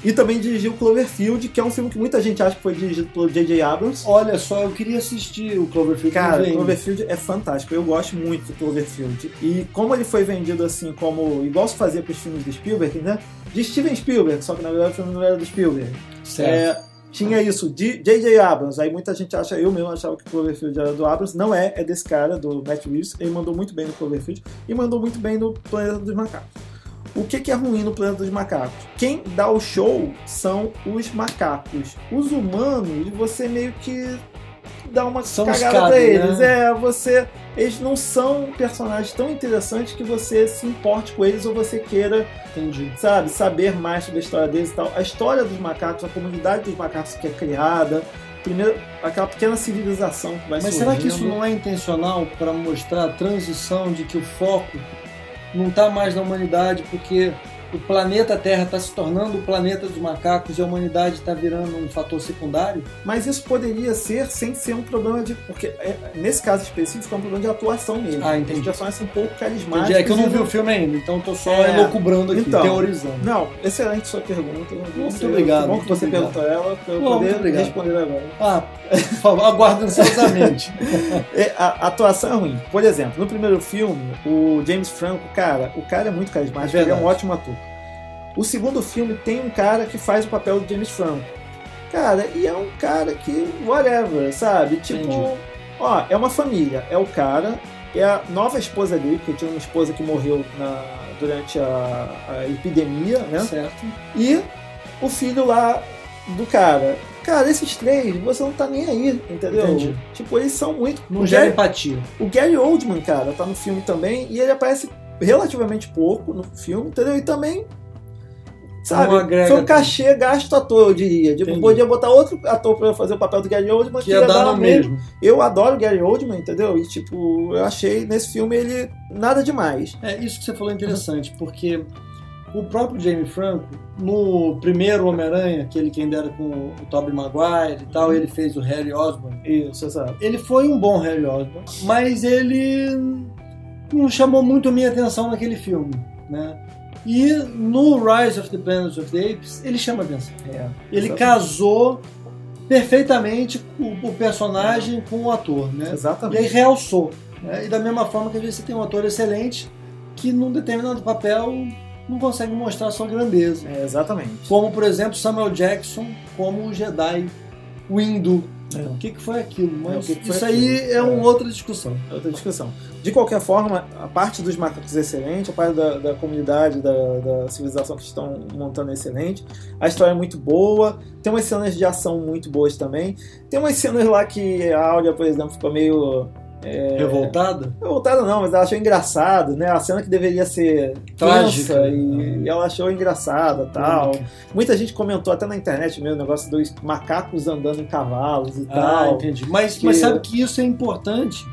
E também dirigiu Cloverfield, que é um filme que muita gente acha que foi dirigido pelo J.J. Abrams. Olha só, eu queria assistir o Cloverfield. Cara, o Cloverfield é fantástico. Eu gosto muito do Cloverfield. E como ele foi vendido assim, como igual se fazia para os filmes do Spielberg, né? De Steven Spielberg, só que na verdade o filme não era do Spielberg. Certo. É, tinha isso de J.J. Abrams. Aí muita gente acha, eu mesmo achava que o Cloverfield era do Abrams. Não é, é desse cara, do Matt Reeves. Ele mandou muito bem no Cloverfield e mandou muito bem no Planeta dos Macacos. O que, que é ruim no planeta dos macacos? Quem dá o show são os macacos. Os humanos, você meio que dá uma são cagada pra eles. Né? É, você. Eles não são personagens tão interessantes que você se importe com eles ou você queira, Entendi. sabe, saber mais sobre a história deles e tal. A história dos macacos, a comunidade dos macacos que é criada, primeiro aquela pequena civilização que vai Mas surgindo. será que isso não é intencional para mostrar a transição de que o foco não está mais na humanidade, porque o planeta Terra está se tornando o planeta dos macacos e a humanidade está virando um fator secundário. Mas isso poderia ser sem ser um problema de. Porque é, nesse caso específico é um problema de atuação mesmo. Ah, entendi. As atuações são um pouco carismáticas. Entendi. É que eu não vi o filme ainda, então estou só É. elucubrando aqui, Então, teorizando. Não, excelente sua pergunta. Muito obrigado, bom que você obrigado. perguntou ela, para eu Bom, poder responder agora. Ah, por favor, aguardo ansiosamente. *laughs* É, a, atuação é ruim. Por exemplo, no primeiro filme, o James Franco, cara, o cara é muito carismático, É ele é um ótimo ator. O segundo filme tem um cara que faz o papel do James Franco. Cara, e é um cara que, whatever, sabe? Tipo, Entendi. ó, é uma família. É o cara, é a nova esposa dele, porque tinha uma esposa que morreu na- durante a, a epidemia, né? certo. E o filho lá do cara. Cara, esses três, você não tá nem aí, entendeu? Entendi. Tipo, eles são muito. Não gera empatia. o Gary Oldman, cara, tá no filme também e ele aparece relativamente pouco no filme, entendeu? E também, sabe, agrega foi um cachê gasto à toa, eu diria. Tipo, Entendi. podia botar outro ator pra fazer o papel do Gary Oldman Que ia dar no mesmo. mesmo. Eu adoro o Gary Oldman, entendeu? E, tipo, eu achei nesse filme ele nada demais. É, isso que você falou é interessante, porque o próprio Jamie Franco, no primeiro Homem-Aranha, aquele que ainda era com o Tobey Maguire e tal, ele fez o Harry Osborn. Isso, exato. Ele foi um bom Harry Osborn, mas ele não chamou muito a minha atenção naquele filme, né? E no Rise of the Planet of the Apes, ele chama atenção. É, Ele exatamente. casou perfeitamente o, o personagem com o ator, né? E Exatamente. aí realçou. né? E da mesma forma que às vezes você tem um ator excelente que num determinado papel não consegue mostrar sua grandeza. É, exatamente. Como, por exemplo, Samuel Jackson como o Jedi Windu. É. O que, que foi aquilo? Mas É, que que foi isso aí aquilo? é uma É. outra discussão. É outra discussão. De qualquer forma, a parte dos macacos é excelente, a parte da, da comunidade, da, da civilização que estão montando é excelente. A história é muito boa, tem umas cenas de ação muito boas também. Tem umas cenas lá que a Áurea, por exemplo, ficou meio. É, Revoltada? Revoltada não, mas ela achou engraçado, né? A cena que deveria ser Trágica. e, e ela achou engraçada tal. Muita gente comentou até na internet mesmo, o negócio dos macacos andando em cavalos e Ah, tal. entendi. Mas, Que- mas sabe que isso é importante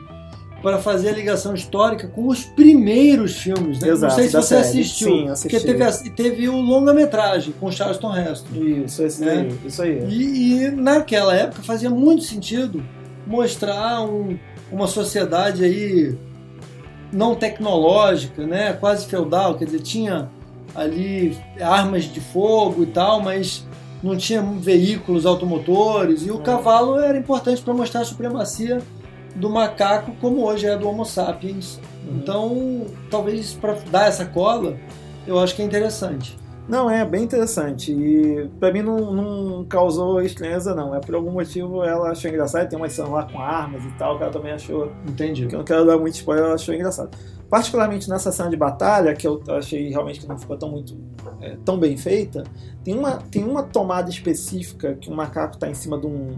para fazer a ligação histórica com os primeiros filmes, né? Exato, Não sei se você série. assistiu. Sim, assisti. Porque teve, teve o longa-metragem com Charleston Heston. Isso, esse Né? aí, isso aí. E, e naquela época fazia muito sentido mostrar um- uma sociedade aí não tecnológica, né? quase feudal, quer dizer, tinha ali armas de fogo e tal, mas não tinha veículos automotores e o É. cavalo era importante para mostrar a supremacia do macaco como hoje é do Homo sapiens. Uhum. Então, talvez para dar essa cola, eu acho que é interessante. Não, é bem interessante. E pra mim não, não causou estranheza, não. É por algum motivo ela achou engraçado. Tem umas cenas lá com armas e tal, que ela também achou. Entendi. Que eu não quero dar muito spoiler, ela achou engraçado. Particularmente nessa cena de batalha, que eu achei realmente que não ficou tão muito é, tão bem feita, tem uma, tem uma tomada específica que o macaco tá em cima de um,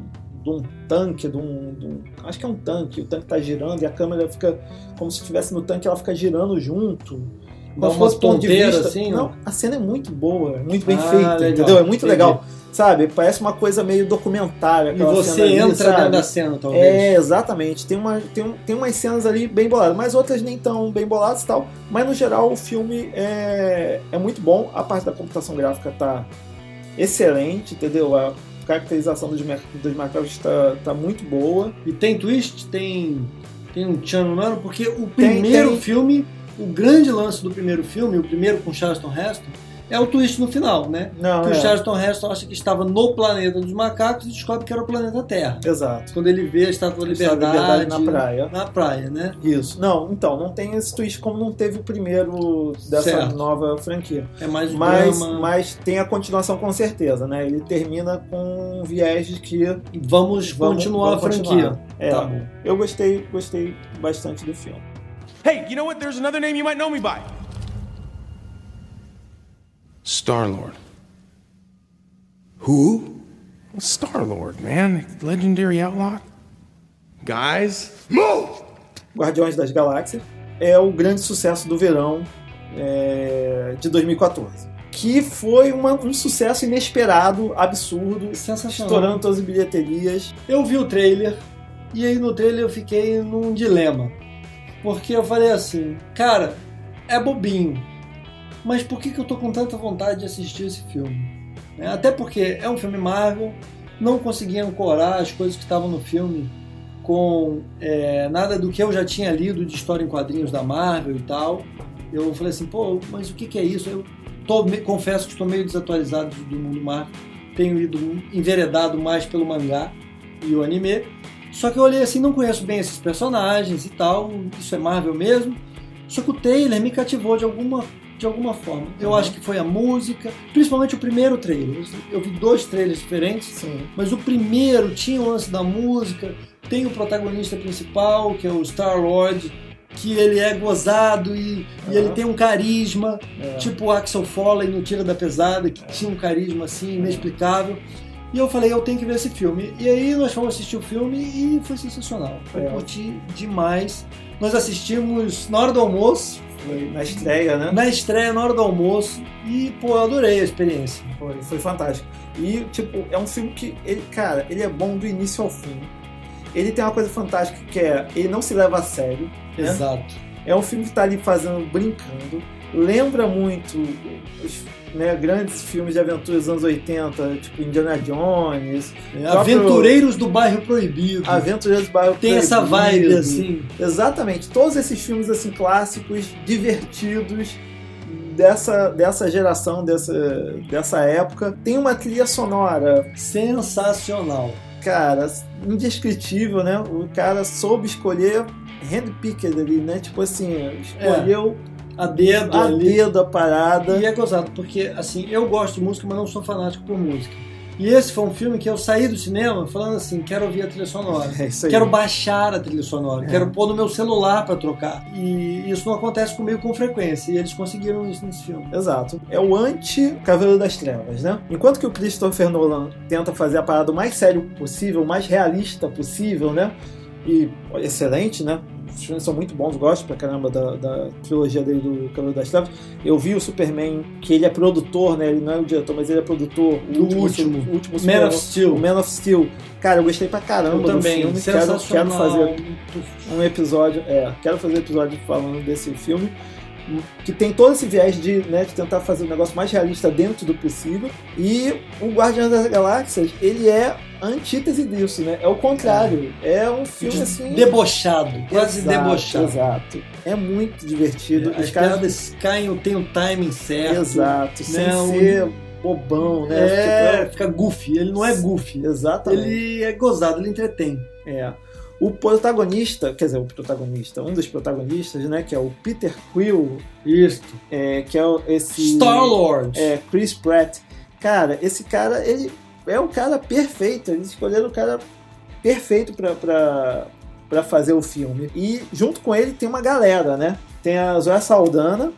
de um tanque, de um, de um- Acho que é um tanque, o tanque tá girando e a câmera fica como se estivesse no tanque, ela fica girando junto. Dá de tonteira, vista. assim, não, a cena é muito boa, é muito bem Ah, feita, legal. entendeu? É muito Entendi. legal. Sabe? Parece uma coisa meio documentária. E você ali, entra sabe? dentro da cena, talvez. É, exatamente. Tem, uma, tem, um- tem umas cenas ali bem boladas, mas outras nem tão bem boladas e tal. Mas no geral o filme é, é muito bom. A parte da computação gráfica tá excelente, entendeu? A caracterização dos, dos macacos tá, tá muito boa. E tem twist, tem, tem um tchan no nano, porque o primeiro tem. filme, o grande lance do primeiro filme, o primeiro com Charleston Heston, é o twist no final, né? Não, que é. o Charleston Heston acha que estava no planeta dos macacos e descobre que era o planeta Terra. Exato. Quando ele vê a Estátua da Liberdade, Liberdade na praia. Na praia, né? Isso. Não, então, não tem esse twist como não teve o primeiro dessa Certo. nova franquia. É mais um Mas, drama. mas tem a continuação com certeza, né? Ele termina com um viés de que Vamos, continuar a franquia. É, Tá bom. eu gostei, gostei bastante do filme. Hey, you know what? There's another name you might know me by. Star Lord. Who? Star Lord, man. Legendary outlaw. Guys, Move! Guardiões das Galáxias é o grande sucesso do verão é, de 2014. Que foi uma- um sucesso inesperado, absurdo, Sensacional. estourando todas as bilheterias. Eu vi o trailer e aí no trailer eu fiquei num dilema. Porque eu falei assim, cara, é bobinho. Mas por que, que eu tô com tanta vontade de assistir esse filme? É, até porque é um filme Marvel, não consegui ancorar as coisas que estavam no filme com é, nada do que eu já tinha lido de história em quadrinhos da Marvel e tal. Eu falei assim, pô, mas o que, que é isso? Eu tô, confesso que estou meio desatualizado do mundo Marvel. Tenho ido enveredado mais pelo mangá e o anime. Só que eu olhei assim, não conheço bem esses personagens e tal, isso é Marvel mesmo. Só que o trailer me cativou de alguma, de alguma forma. Eu uhum. acho que foi a música, principalmente o primeiro trailer. Eu vi dois trailers diferentes, Sim. mas o primeiro tinha o lance da música, tem o protagonista principal, que é o Star-Lord, que ele é gozado e, uhum. e ele tem um carisma, é. tipo o Axel Foley no Tira da Pesada, que tinha um carisma assim inexplicável. E eu falei, eu tenho que ver esse filme. E aí nós fomos assistir o filme e foi sensacional. Foi é. curti demais. Nós assistimos na hora do almoço. Foi na estreia, né? Na estreia, na hora do almoço. E, pô, eu adorei a experiência. Foi, foi fantástico. E, tipo, é um filme que, ele, cara, ele é bom do início ao fim. Ele tem uma coisa fantástica que é, ele não se leva a sério. Né? Exato. É um filme que tá ali fazendo, brincando. Lembra muito os né, grandes filmes de aventura dos anos 80, tipo Indiana Jones. É, Aventureiros do Bairro Proibido. Aventureiros do Bairro Tem Proibido. Tem essa vibe assim. Exatamente. Todos esses filmes assim clássicos, divertidos, dessa, dessa geração, dessa, dessa época. Tem uma trilha sonora sensacional. Cara, indescritível, né? O cara soube escolher handpicked ali, né? Tipo assim, escolheu. É a dedo a ali. dedo a parada. E é gozado, porque assim, eu gosto de música, mas não sou fanático por música. E esse foi um filme que eu saí do cinema falando assim, quero ouvir a trilha sonora. *laughs* É isso aí. Quero baixar a trilha sonora, é. quero pôr no meu celular para trocar. E isso não acontece comigo com frequência, e eles conseguiram isso nesse filme. Exato. É o anti-Cavaleiro das Trevas, né? Enquanto que o Christopher Nolan tenta fazer a parada o mais sério possível, o mais realista possível, né? E excelente, né? Os filmes são muito bons, gosto pra caramba da, da trilogia dele do Cavaleiro das Trevas. Eu vi o Superman, que ele é produtor, né? Ele não é o diretor, mas ele é produtor. O último, último, último Man of Steel. O Man of Steel. Cara, eu gostei pra caramba eu também, do filme. Quero, quero fazer um episódio. É, quero fazer um episódio falando desse filme que tem todo esse viés de, né, de tentar fazer um negócio mais realista dentro do possível. E o Guardiões das Galáxias, ele é a antítese disso, né? É o contrário. É, é um filme de, assim. Debochado, quase exato, debochado. Exato. É muito divertido. É, as caras caem, tem o timing certo. Exato. Sem né? ser bobão, né? É, tipo, é, fica goofy. Ele não é goofy. Exatamente. Ele é gozado, ele entretém. É. O protagonista, quer dizer, o protagonista, um dos protagonistas, né, que é o Peter Quill, Isto. É, que é esse Star-Lord. É, Chris Pratt. Cara, esse cara, ele é o cara perfeito, eles escolheram o cara perfeito para para fazer o filme. E junto com ele tem uma galera, né? Tem a Zoe Saldana,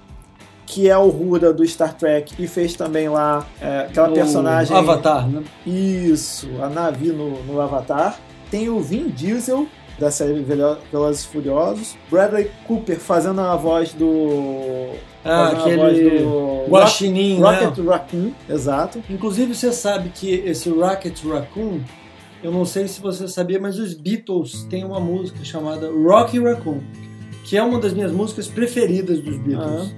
que é o Rura do Star Trek e fez também lá é, aquela o personagem. Avatar, né? Isso, a Navi no, no Avatar. Tem o Vin Diesel, da série Velozes e Furiosos. Bradley Cooper fazendo a voz do... Ah, aquele do... guaxinim, Rock, né? Rocket Raccoon, exato. Inclusive, você sabe que esse Rocket Raccoon, eu não sei se você sabia, mas os Beatles têm uma música chamada Rocky Raccoon, que é uma das minhas músicas preferidas dos Beatles.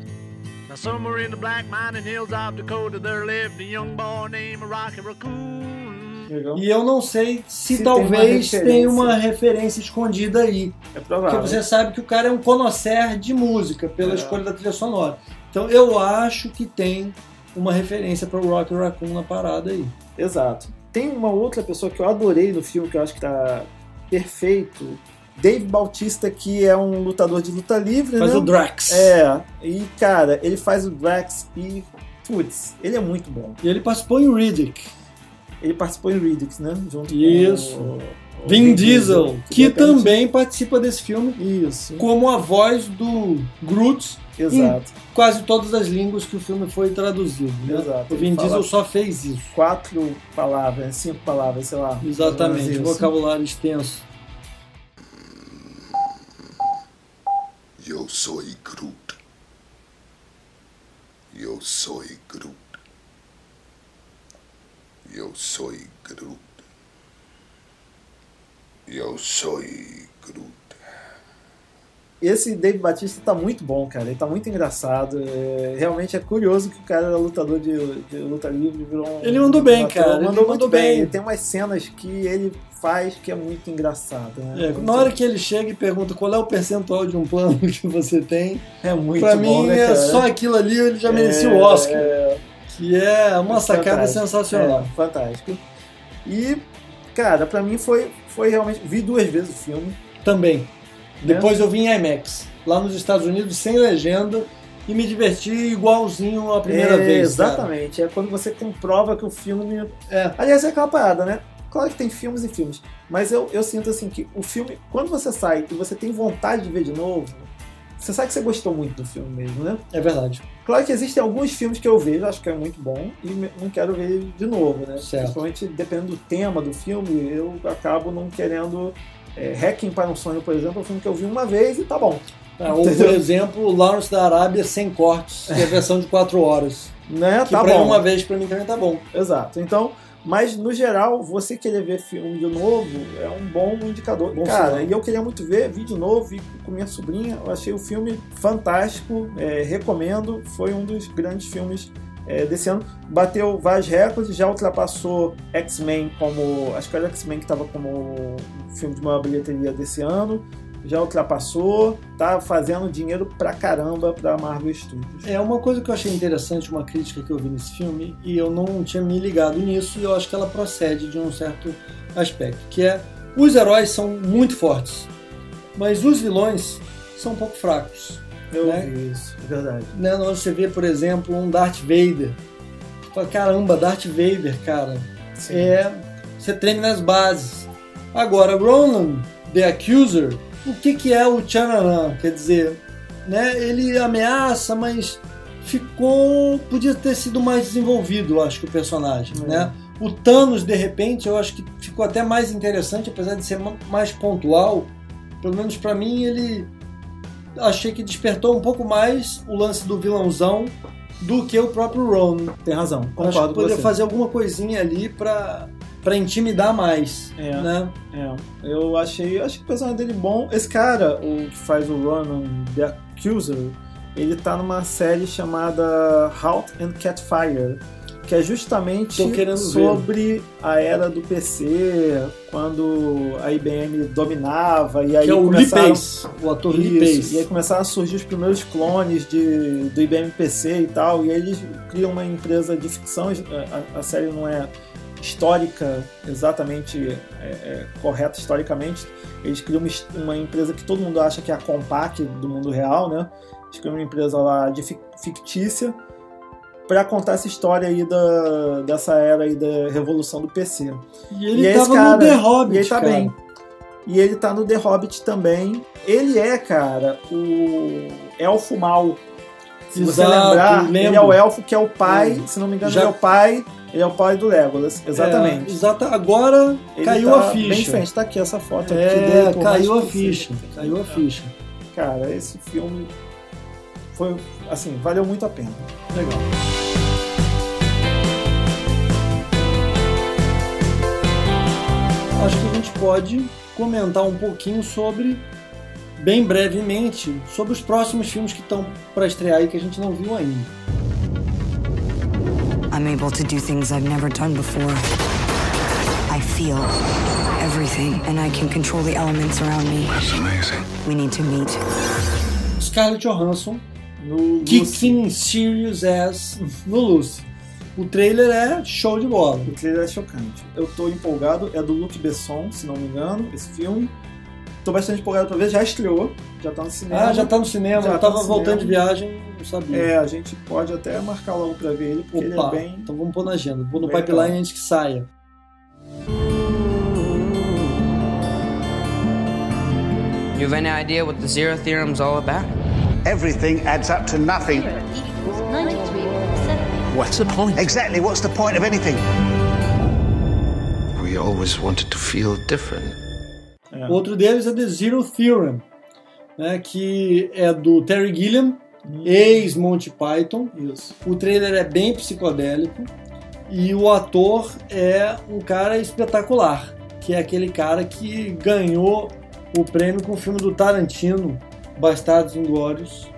Now somewhere in the black mining hills of Dakota there lived a young boy named Rocky Raccoon. Legal. E eu não sei se, se talvez tenha uma, uma referência escondida aí. É provável. Porque você sabe que o cara é um connoisseur de música pela é. escolha da trilha sonora. Então eu acho que tem uma referência para o Rock Raccoon na parada aí. Exato. Tem uma outra pessoa que eu adorei no filme, que eu acho que tá perfeito. Dave Bautista, que é um lutador de luta livre, faz né? o Drax. É, e cara, ele faz o Drax e, putz, ele é muito bom. E ele participou em Riddick. Ele participou em Riddick, né? Junto Isso. com o, o Vin, Diesel, Diesel que, que também participa desse filme. Isso. Como a voz do Groot. Exato. Em quase todas as línguas que o filme foi traduzido. Né? Exato. O Vin Diesel só fez isso. Quatro palavras, cinco palavras, sei lá. Exatamente, vocabulário extenso. Eu sou Groot. Eu sou Groot. Eu sou Groot. Eu sou Groot. esse Dave Batista tá muito bom, cara. Ele tá muito engraçado. É, realmente é curioso que o cara era lutador de, de luta livre virou um, Ele mandou bem, um cara. Ele Mandou, muito mandou bem. bem. Tem umas cenas que ele faz que é muito engraçado. Né? É, na hora que ele chega e pergunta qual é o percentual de um plano *laughs* que você tem, é muito pra bom, mim né, é só aquilo ali ele já merecia É, o Oscar. é. Que é uma sacada Fantástico. sensacional. É, fantástico. E, cara, pra mim foi, foi realmente. Vi duas vezes o filme. Também. Depois eu vi em IMAX, lá nos Estados Unidos, sem legenda, e me diverti igualzinho a primeira É, vez. cara. Exatamente. É quando você comprova que o filme. É. Aliás, é aquela parada, né? Claro que tem filmes e filmes. Mas eu, eu sinto assim que o filme, quando você sai e você tem vontade de ver de novo, você sabe que você gostou muito do filme mesmo, né? É verdade. Claro que existem alguns filmes que eu vejo, acho que é muito bom, e não quero ver de novo, né? Certo. Principalmente dependendo do tema do filme, eu acabo não querendo. É, Hacking para um Sonho, por exemplo, é um filme que eu vi uma vez e tá bom. Ah, ou, por exemplo, Lawrence da Arábia sem cortes, que é a versão de 4 horas. Né? Que tá pra bom. uma vez pra mim também tá bom. Exato. Então, mas no geral, você querer ver filme de novo é um bom indicador. Bom Cara, sinal. e eu queria muito ver, vi de novo, com minha sobrinha. Eu achei o filme fantástico, é, recomendo. Foi um dos grandes filmes é, desse ano. Bateu vários recordes, já ultrapassou X-Men como. Acho que era X-Men que estava como filme de maior bilheteria desse ano. Já ultrapassou, tá fazendo dinheiro pra caramba pra Marvel Studios. É uma coisa que eu achei interessante, uma crítica que eu vi nesse filme, e eu não tinha me ligado nisso, e eu acho que ela procede de um certo aspecto, que é os heróis são muito fortes, mas os vilões são um pouco fracos. Eu né? vi isso, é verdade. Né, você vê, por exemplo, um Darth Vader. Caramba, Darth Vader, cara. Sim. É, você treme nas bases. Agora, Ronan, The Accuser, o que, que é o Chanaran? Quer dizer, né, ele ameaça, mas ficou. podia ter sido mais desenvolvido, eu acho que o personagem. É. Né? O Thanos, de repente, eu acho que ficou até mais interessante, apesar de ser ma- mais pontual. Pelo menos pra mim, ele. Achei que despertou um pouco mais o lance do vilãozão do que o próprio Ronan. Tem razão, Acho que concordo poderia fazer alguma coisinha ali pra, pra intimidar mais. É. Né? É, eu achei, eu achei que o personagem dele bom. Esse cara, o que faz o Ronan The Accuser, ele tá numa série chamada Halt and Catfire, que é justamente sobre a era do PC, quando a IBM dominava e aí que é o Lee começaram... Pace, o ator Lee Pace. E aí começaram a surgir os primeiros clones de, do IBM PC e tal, e aí eles criam uma empresa de ficção, a, a série não é histórica, exatamente é, é, correta historicamente, eles criam uma, uma empresa que todo mundo acha que é a Compaq do mundo real, né? Eles criam uma empresa lá de fic- fictícia para contar essa história aí da, dessa era aí da revolução do PC. E ele esse tava cara- no The Hobbit, E ele tá cara. bem. E ele tá no The Hobbit também. Ele é, cara, o elfo mal. Se você Exato, lembrar, ele lembro. é o elfo que é o pai, Lembro. se não me engano, Já- ele é o pai. Ele é o pai do Legolas, exatamente. É, exata, agora Ele caiu tá a ficha. Bem diferente, tá aqui essa foto aqui É, dele. por mais caiu a ficha. seja. Caiu a ficha. Cara, esse filme foi, assim, valeu muito a pena. Legal. Acho que a gente pode comentar um pouquinho sobre, bem brevemente, sobre os próximos filmes que estão para estrear aí que a gente não viu ainda. I'm able to do things I've never done before. I feel everything, and I can control the elements around me. It's amazing. We need to meet. Scarlett Johansson, No. Kicking Serious Ass no Lucy. O trailer é show de bola. O trailer é chocante. Eu tô empolgado, é do Luc Besson, se não me engano, esse filme. Tô bastante empolgado pra ver, já estreou, já tá no cinema. Ah, já tá no cinema. Já Eu tá tava no voltando de cinema. viagem, não sabia. É, a gente pode até marcar logo pra ver ele, porque Opa, ele é bem. então vamos pôr na agenda. Pôr no bem pipeline legal. antes que saia. You have any idea what the zero theorem's all about? Everything adds up to nothing. What's the point? Exactly, what's the point of anything? We always wanted to feel different. É. Outro deles é The Zero Theorem, né, que é do Terry Gilliam, ex-Monty Python. Isso. O trailer é bem psicodélico e o ator é um cara espetacular, que é aquele cara que ganhou o prêmio com o filme do Tarantino, Bastardos Inglórios,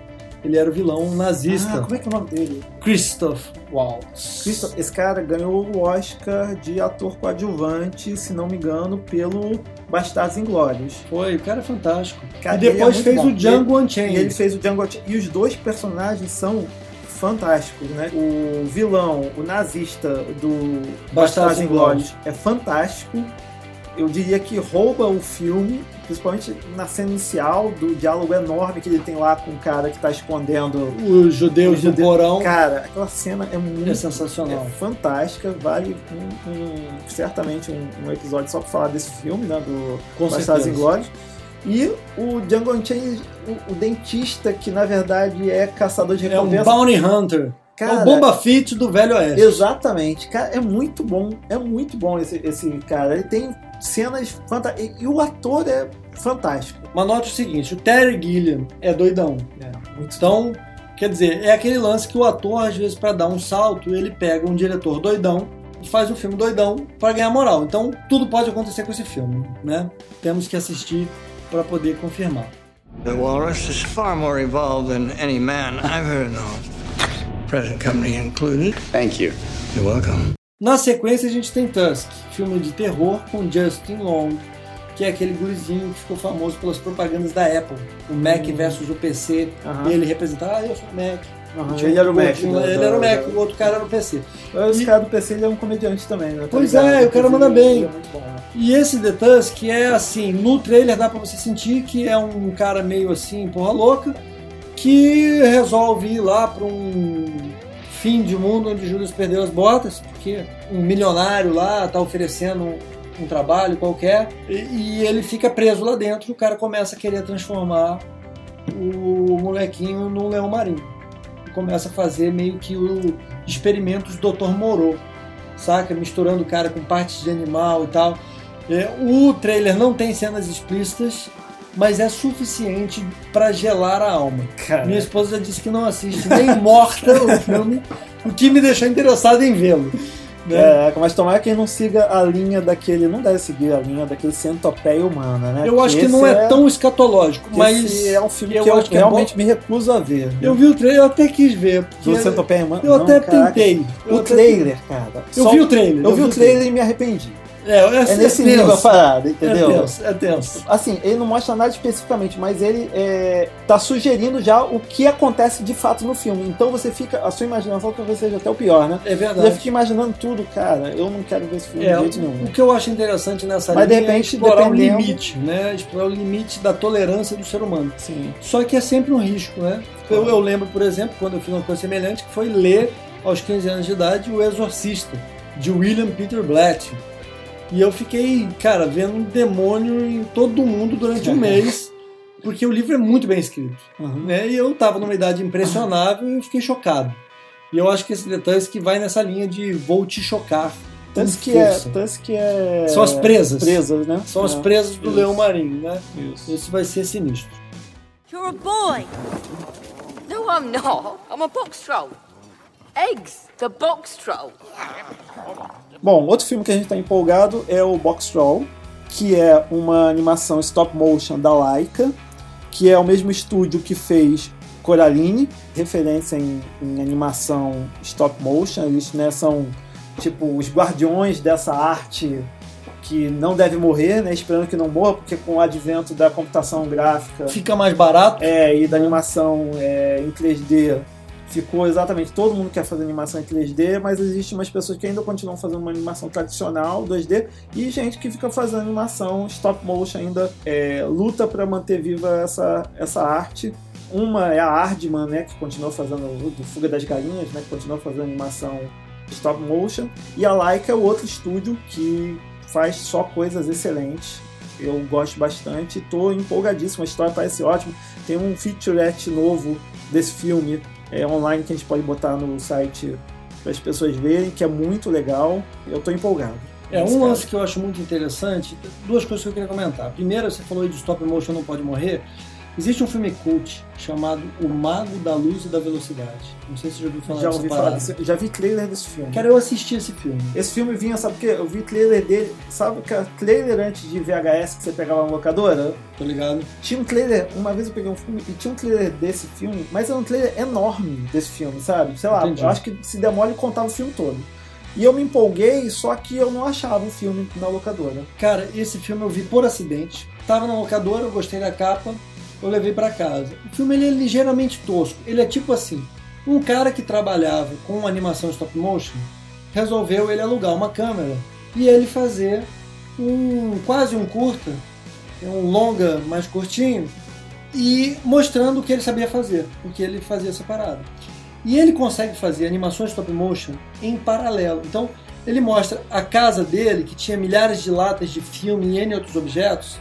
ele era o vilão nazista. Ah, como é que é o nome dele? Christoph Waltz. Christoph, esse cara ganhou o Oscar de ator coadjuvante, se não me engano, pelo Bastardos Inglórios. Foi, o cara é fantástico. Cara, e depois ele é fez bom. o Django Unchained. E ele fez o Django Unchained. E os dois personagens são fantásticos, né? O vilão, o nazista do Bastardos. Inglórios é fantástico. Eu diria que rouba o filme, principalmente na cena inicial do diálogo enorme que ele tem lá com o cara que tá escondendo Os judeus do porão. Cara, aquela cena é muito É sensacional. é fantástica, vale um- um- certamente um, um episódio só pra falar desse filme, né? Do Bastardos. Inglórios. E o Django Unchained, o, o dentista, que na verdade é caçador de É um recompensa. bounty hunter. É Cara, o Bomba Fett do Velho Oeste. Exatamente. Cara, é muito bom. É muito bom esse, esse cara. Ele tem cenas fantásticas. E, o ator é fantástico. Mas note o seguinte, o Terry Gilliam é doidão. Então, quer dizer, é aquele lance que o ator, às vezes, para dar um salto, ele pega um diretor doidão e faz um filme doidão para ganhar moral. Então, tudo pode acontecer com esse filme, né? Temos que assistir para poder confirmar. The walrus is far more evolved than any man I've heard of. Present company included. Thank you. You're welcome. Na sequência, a gente tem Tusk, filme de terror com Justin Long, que é aquele gurizinho que ficou famoso pelas propagandas da Apple. O Mac versus o PC. E ele representava, ah, eu sou o Mac. E tinha ele era o um Mac, lá, da- Ele era o da- Mac, o outro cara era o PC. Esse cara do PC ele é um comediante também, né? Tá Pois ligado? é, o cara manda bem. é bom, né? E esse The Tusk é assim, no trailer dá pra você sentir que é um cara meio assim, porra louca, que resolve ir lá pra um fim de mundo onde Judas perdeu as botas, porque um milionário lá tá oferecendo um, trabalho qualquer, e, e ele fica preso lá dentro, o cara começa a querer transformar o molequinho num leão marinho. E começa a fazer meio que o experimentos do Dr. Moreau saca? Misturando o cara com partes de animal e tal. É, o trailer não tem cenas explícitas, mas é suficiente pra gelar a alma. Cara. Minha esposa já disse que não assiste nem morta o filme, o que me deixou interessado em vê-lo. né? É, mas tomara que ele não siga a linha daquele. Não deve seguir a linha daquele centopeia humana, né? Eu acho que Esse não é, tão escatológico, mas é um filme eu que eu acho que é realmente bom. me recuso a ver. né? Eu vi o trailer, eu até quis ver. Do centopeia humana. Eu Não, até caraca. tentei. Eu O até trailer, cara. Eu Só- vi o trailer. Eu vi o trailer e me arrependi. É, é, É nesse tenso. nível a parada, entendeu? É tenso, é tenso. Assim, ele não mostra nada especificamente, mas ele é, tá sugerindo já o que acontece de fato no filme. Então você fica. A sua imaginação talvez seja até o pior, né? É verdade. Você fica imaginando tudo, cara. Eu não quero ver esse filme É, de jeito nenhum. o que eu acho interessante nessa Mas, de linha repente, é explorar o limite, né? Explorar o limite da tolerância do ser humano. Sim. Só que é sempre um risco, né? Eu, eu lembro, por exemplo, quando eu fiz uma coisa semelhante, que foi ler aos 15 anos de idade O Exorcista, de William Peter Blatt. E eu fiquei, cara, vendo um demônio em todo mundo durante um *laughs* mês, porque o livro é muito bem escrito. Uhum. Né? E eu tava numa idade impressionável e eu fiquei chocado. E eu acho que esse detalhe que vai nessa linha de vou te chocar. Tanto que, é, tanto que é. São as presas. Presas, né? São as É. presas do Isso. leão marinho, né? Isso. Isso vai ser sinistro. You're a boy. No, I'm not. I'm a box troll. Eggs, the box troll. Bom, outro filme que a gente tá empolgado é o Box Troll, que é uma animação stop motion da Laika, que é o mesmo estúdio que fez Coraline, referência em, em animação stop motion. Eles né, são tipo os guardiões dessa arte que não deve morrer, né? Esperando que não morra, porque com o advento da computação gráfica Fica mais barato. é, e da animação é, em 3D ficou exatamente todo mundo quer fazer animação em 3D, mas existe umas pessoas que ainda continuam fazendo uma animação tradicional 2D e gente que fica fazendo animação stop motion ainda é, luta para manter viva essa, essa arte. Uma é a Ardman, né, que continua fazendo do Fuga das Galinhas, né, que continua fazendo animação stop motion, e a Laika é o outro estúdio que faz só coisas excelentes. Eu gosto bastante, tô empolgadíssimo, a história parece ótima. Tem um featurette novo desse filme é, online que a gente pode botar no site para as pessoas verem, que é muito legal. Eu tô empolgado. É um caso. lance que eu acho muito interessante. Duas coisas que eu queria comentar. Primeiro, você falou aí de stop motion não pode morrer. Existe um filme cult chamado O Mago da Luz e da Velocidade. Não sei se você já ouviu falar Já ouvi falar desse, já vi trailer desse filme. Cara, eu assisti esse filme. Esse filme vinha, sabe o quê? Eu vi trailer dele, sabe que era trailer antes de VHS que você pegava na locadora? Tô ligado. Tinha um trailer, uma vez eu peguei um filme e tinha um trailer desse filme, mas era um trailer enorme desse filme, sabe? Sei lá, Entendi. eu acho que se demole contava o filme todo. E eu me empolguei, só que eu não achava o filme na locadora. Cara, esse filme eu vi por acidente. Tava na locadora, eu gostei da capa, eu levei pra casa. O filme ele é ligeiramente tosco. Ele é tipo assim: um cara que trabalhava com animação stop motion resolveu ele alugar uma câmera e ele fazer um quase um curta, um longa mais curtinho e mostrando o que ele sabia fazer, o que ele fazia separado. E ele consegue fazer animações stop motion em paralelo. Então, ele mostra a casa dele, que tinha milhares de latas de filme e N outros objetos,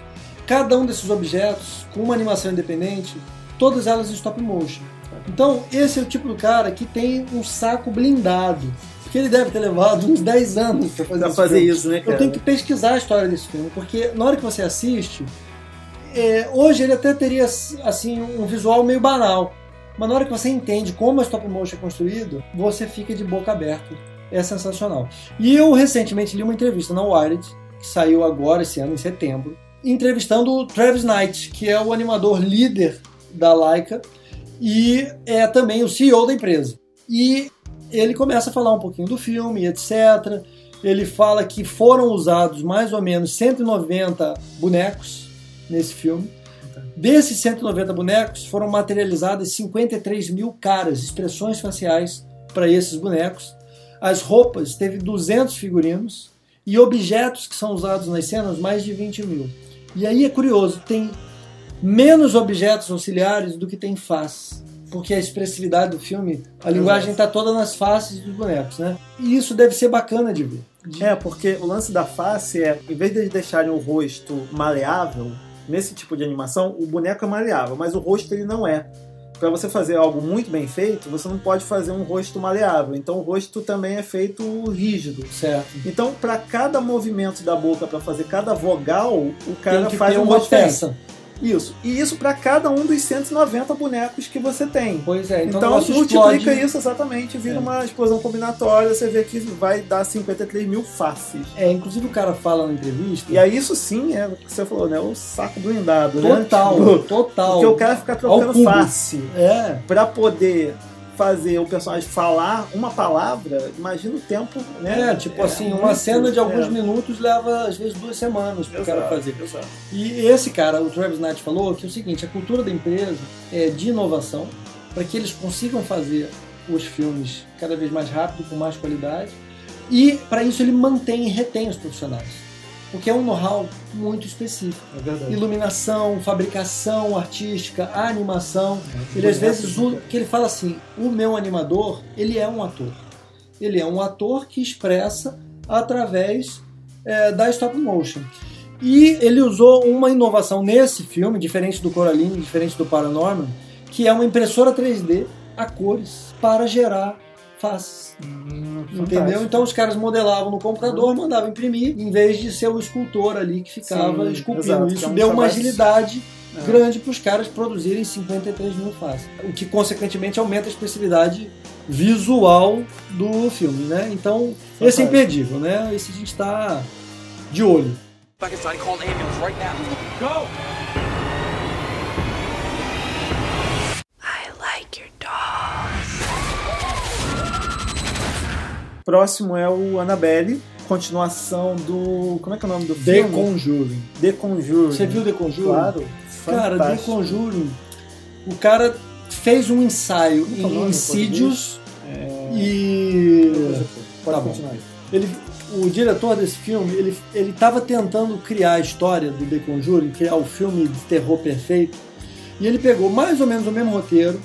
cada um desses objetos com uma animação independente, todas elas em stop motion. Então, esse é o tipo do cara que tem um saco blindado. Que ele deve ter levado uns 10 anos para fazer, Pra fazer isso, né, Eu cara? tenho que pesquisar a história desse filme, porque na hora que você assiste, é, hoje ele até teria assim um visual meio banal, mas na hora que você entende como a stop motion é construído, você fica de boca aberta. É sensacional. E eu recentemente li uma entrevista na Wired, que saiu agora esse ano, em setembro, entrevistando o Travis Knight, que é o animador líder da Laika e é também o CEO da empresa. E ele começa a falar um pouquinho do filme, etc. Ele fala que foram usados mais ou menos 190 bonecos nesse filme. Desses 190 bonecos foram materializadas 53 mil caras, expressões faciais para esses bonecos. As roupas teve 200 figurinos e objetos que são usados nas cenas mais de 20 mil. E aí é curioso, tem menos objetos auxiliares do que tem face. Porque a expressividade do filme, a linguagem está toda nas faces dos bonecos, né? E isso deve ser bacana de ver. É, porque o lance da face é, em vez de eles deixarem o rosto maleável, nesse tipo de animação, o boneco é maleável, mas o rosto ele não é. Para você fazer algo muito bem feito, você não pode fazer um rosto maleável. Então o rosto também é feito rígido. Certo. Então, para cada movimento da boca, para fazer cada vogal, o cara faz um uma rosto peça. Isso. E isso para cada um dos 190 bonecos que você tem. Pois é, então, Então, multiplica explode. isso exatamente, vira É. uma explosão combinatória, você vê que vai dar 53 mil faces. É, inclusive o cara fala na entrevista. E aí isso sim é o que você falou, né? O saco blindado, Total, né? Tipo, total. Porque o cara fica trocando face É. pra poder fazer o personagem falar uma palavra, imagina o tempo, né? É, tipo assim, uma muito, cena de alguns é. minutos leva às vezes duas semanas pro cara Exato, fazer. exato. E esse cara, o Travis Knight, falou que é o seguinte: a cultura da empresa é de inovação para que eles consigam fazer os filmes cada vez mais rápido, com mais qualidade. E para isso ele mantém e retém os profissionais. Porque é um know-how muito específico. É verdade. Iluminação, fabricação artística, animação. É, ele às vezes, o, que ele fala assim, o meu animador, ele é um ator. Ele é um ator que expressa através é, da stop motion. E ele usou uma inovação nesse filme, diferente do Coraline, diferente do Paranorman, que é uma impressora 3D a cores para gerar faces. Entendeu? fantástico. Então os caras modelavam no computador, mandavam imprimir, em vez de ser o escultor ali que ficava Sim, esculpindo. exato, Isso é um deu uma agilidade É. grande para os caras produzirem 53 mil faces. O que, consequentemente, aumenta a expressividade visual do filme, né? Então, esse é Fantástico. imperdível, né? Esse a gente está de olho. Back inside, call an ambulance right now. Go! Próximo é o Annabelle, continuação do. Como é que é o nome do The filme? Conjuring. The Conjuring. Você viu The Conjuring? Claro. Cara, The fantástico. Conjuring, o cara fez um ensaio nome em Insidious É... e... Pode Tá bom. continuar aí. Ele, o diretor desse filme, ele ele estava tentando criar a história do The Conjuring, criar o filme de terror perfeito, e ele pegou mais ou menos o mesmo roteiro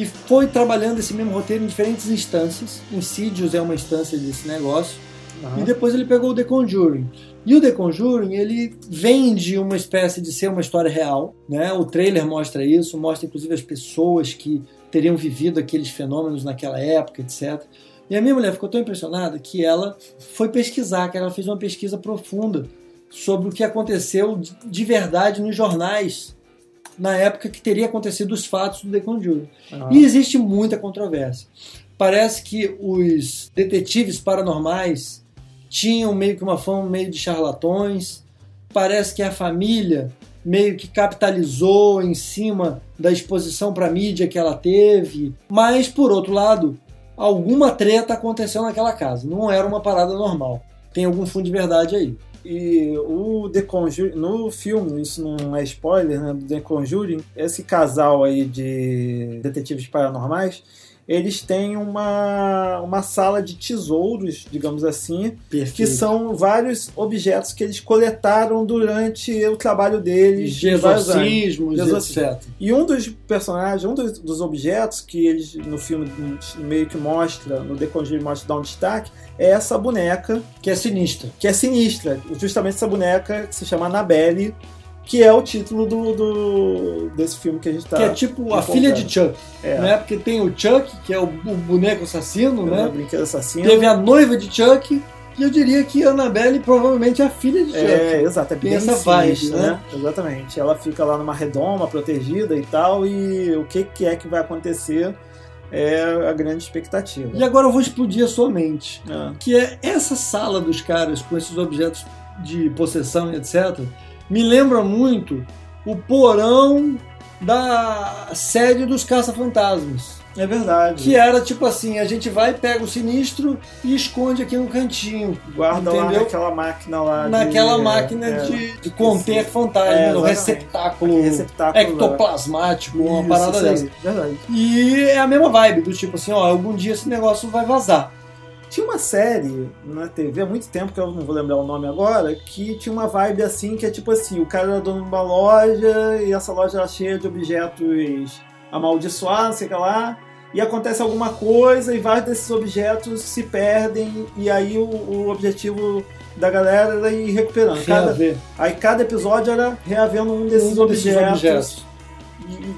e foi trabalhando esse mesmo roteiro em diferentes instâncias. Insidious é uma instância desse negócio. Aham. E depois ele pegou o The Conjuring. E o The Conjuring, ele vende uma espécie de ser uma história real, né? O trailer mostra isso, mostra inclusive as pessoas que teriam vivido aqueles fenômenos naquela época, etc. E a minha mulher ficou tão impressionada que ela foi pesquisar, que ela fez uma pesquisa profunda sobre o que aconteceu de verdade nos jornais na época que teria acontecido os fatos do Conjuring. Ah. E existe muita controvérsia. Parece que os detetives paranormais tinham meio que uma fama meio de charlatões. Parece que a família meio que capitalizou em cima da exposição para mídia que ela teve. Mas, por outro lado, alguma treta aconteceu naquela casa. Não era uma parada normal. Tem algum fundo de verdade aí. E o The Conjuring, no filme, isso não é spoiler, né? Do The Conjuring, esse casal aí de detetives paranormais, eles têm uma, uma sala de tesouros, digamos assim, Perfeito. que são vários objetos que eles coletaram durante o trabalho deles. De exorcismos, De exorcismo. etc. E um dos personagens, um dos, dos objetos que eles no filme meio que mostra, no The Conjuring mostra dá um destaque, é essa boneca. Que é sinistra. Que é sinistra. Justamente essa boneca que se chama Annabelle, que é o título do, do- desse filme que a gente tá. que é tipo a filha de Chuck. É. Né? Porque tem o Chuck, que é o, o boneco assassino, É, né? brinquedo assassino. Teve a noiva de Chuck, e eu diria que a Annabelle provavelmente é a filha de Chuck. É, exato, é bem essa vibe, sinistra, né? Exatamente. Ela fica lá numa redoma, protegida e tal, e o que, que é que vai acontecer é a grande expectativa. E agora eu vou explodir a sua mente. Ah. Que é essa sala dos caras com esses objetos de possessão e etc. Me lembra muito o porão da sede dos caça-fantasmas. É verdade. Que era tipo assim, a gente vai, pega o sinistro e esconde aqui no cantinho. Guarda lá entendeu? naquela máquina lá. de- Naquela máquina é, de, de conter esqueci. fantasmas, É, no receptáculo, receptáculo lá. ectoplasmático, uma Isso, parada isso dessa. Verdade. E é a mesma vibe, do tipo assim, ó, algum dia esse negócio vai vazar. Tinha uma série na TV há muito tempo, que eu não vou lembrar o nome agora, que tinha uma vibe assim, que é tipo assim, o cara era dono de uma loja e essa loja era cheia de objetos amaldiçoados, sei lá, e acontece alguma coisa e vários desses objetos se perdem e aí o, o objetivo da galera era ir recuperando. Cada, aí cada episódio era reavendo um desses, Um desses objetos, objetos.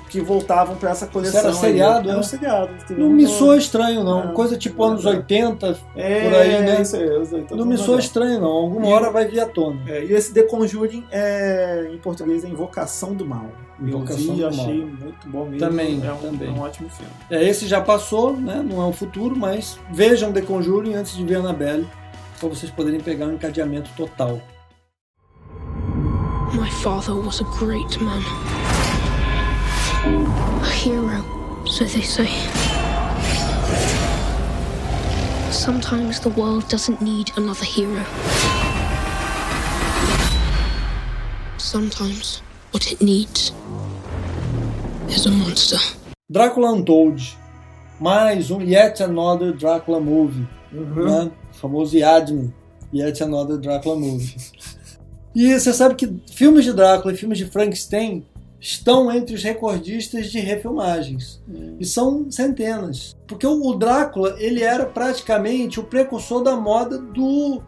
Que voltavam para essa coleção. Isso era aí. seriado, Era um né? seriado. teve Não um- me soa estranho, não. É. Coisa tipo anos 80, É, por aí, né? isso aí, isso aí, todo Não me soa estranho, não. Alguma E- hora vai vir à tona. É, e esse The Conjuring é, em português é Invocação do Mal. Invocação eu vi, do achei Mal. muito bom mesmo. Também, é um, também. é um ótimo filme. É, esse já passou, né? Não é o futuro, mas vejam The Conjuring antes de ver Annabelle, para vocês poderem pegar um encadeamento total. My father was a great man. A hero, so they say. Sometimes the world doesn't need another hero. Sometimes what it needs is a monster. Drácula Untold. Mais um Yet Another Drácula Movie. Né? O famoso Yadmin. Yet Another Drácula Movie. E você sabe que filmes de Drácula e filmes de Frankenstein estão entre os recordistas de refilmagens. E são centenas. Porque o Drácula, ele era praticamente o precursor da moda do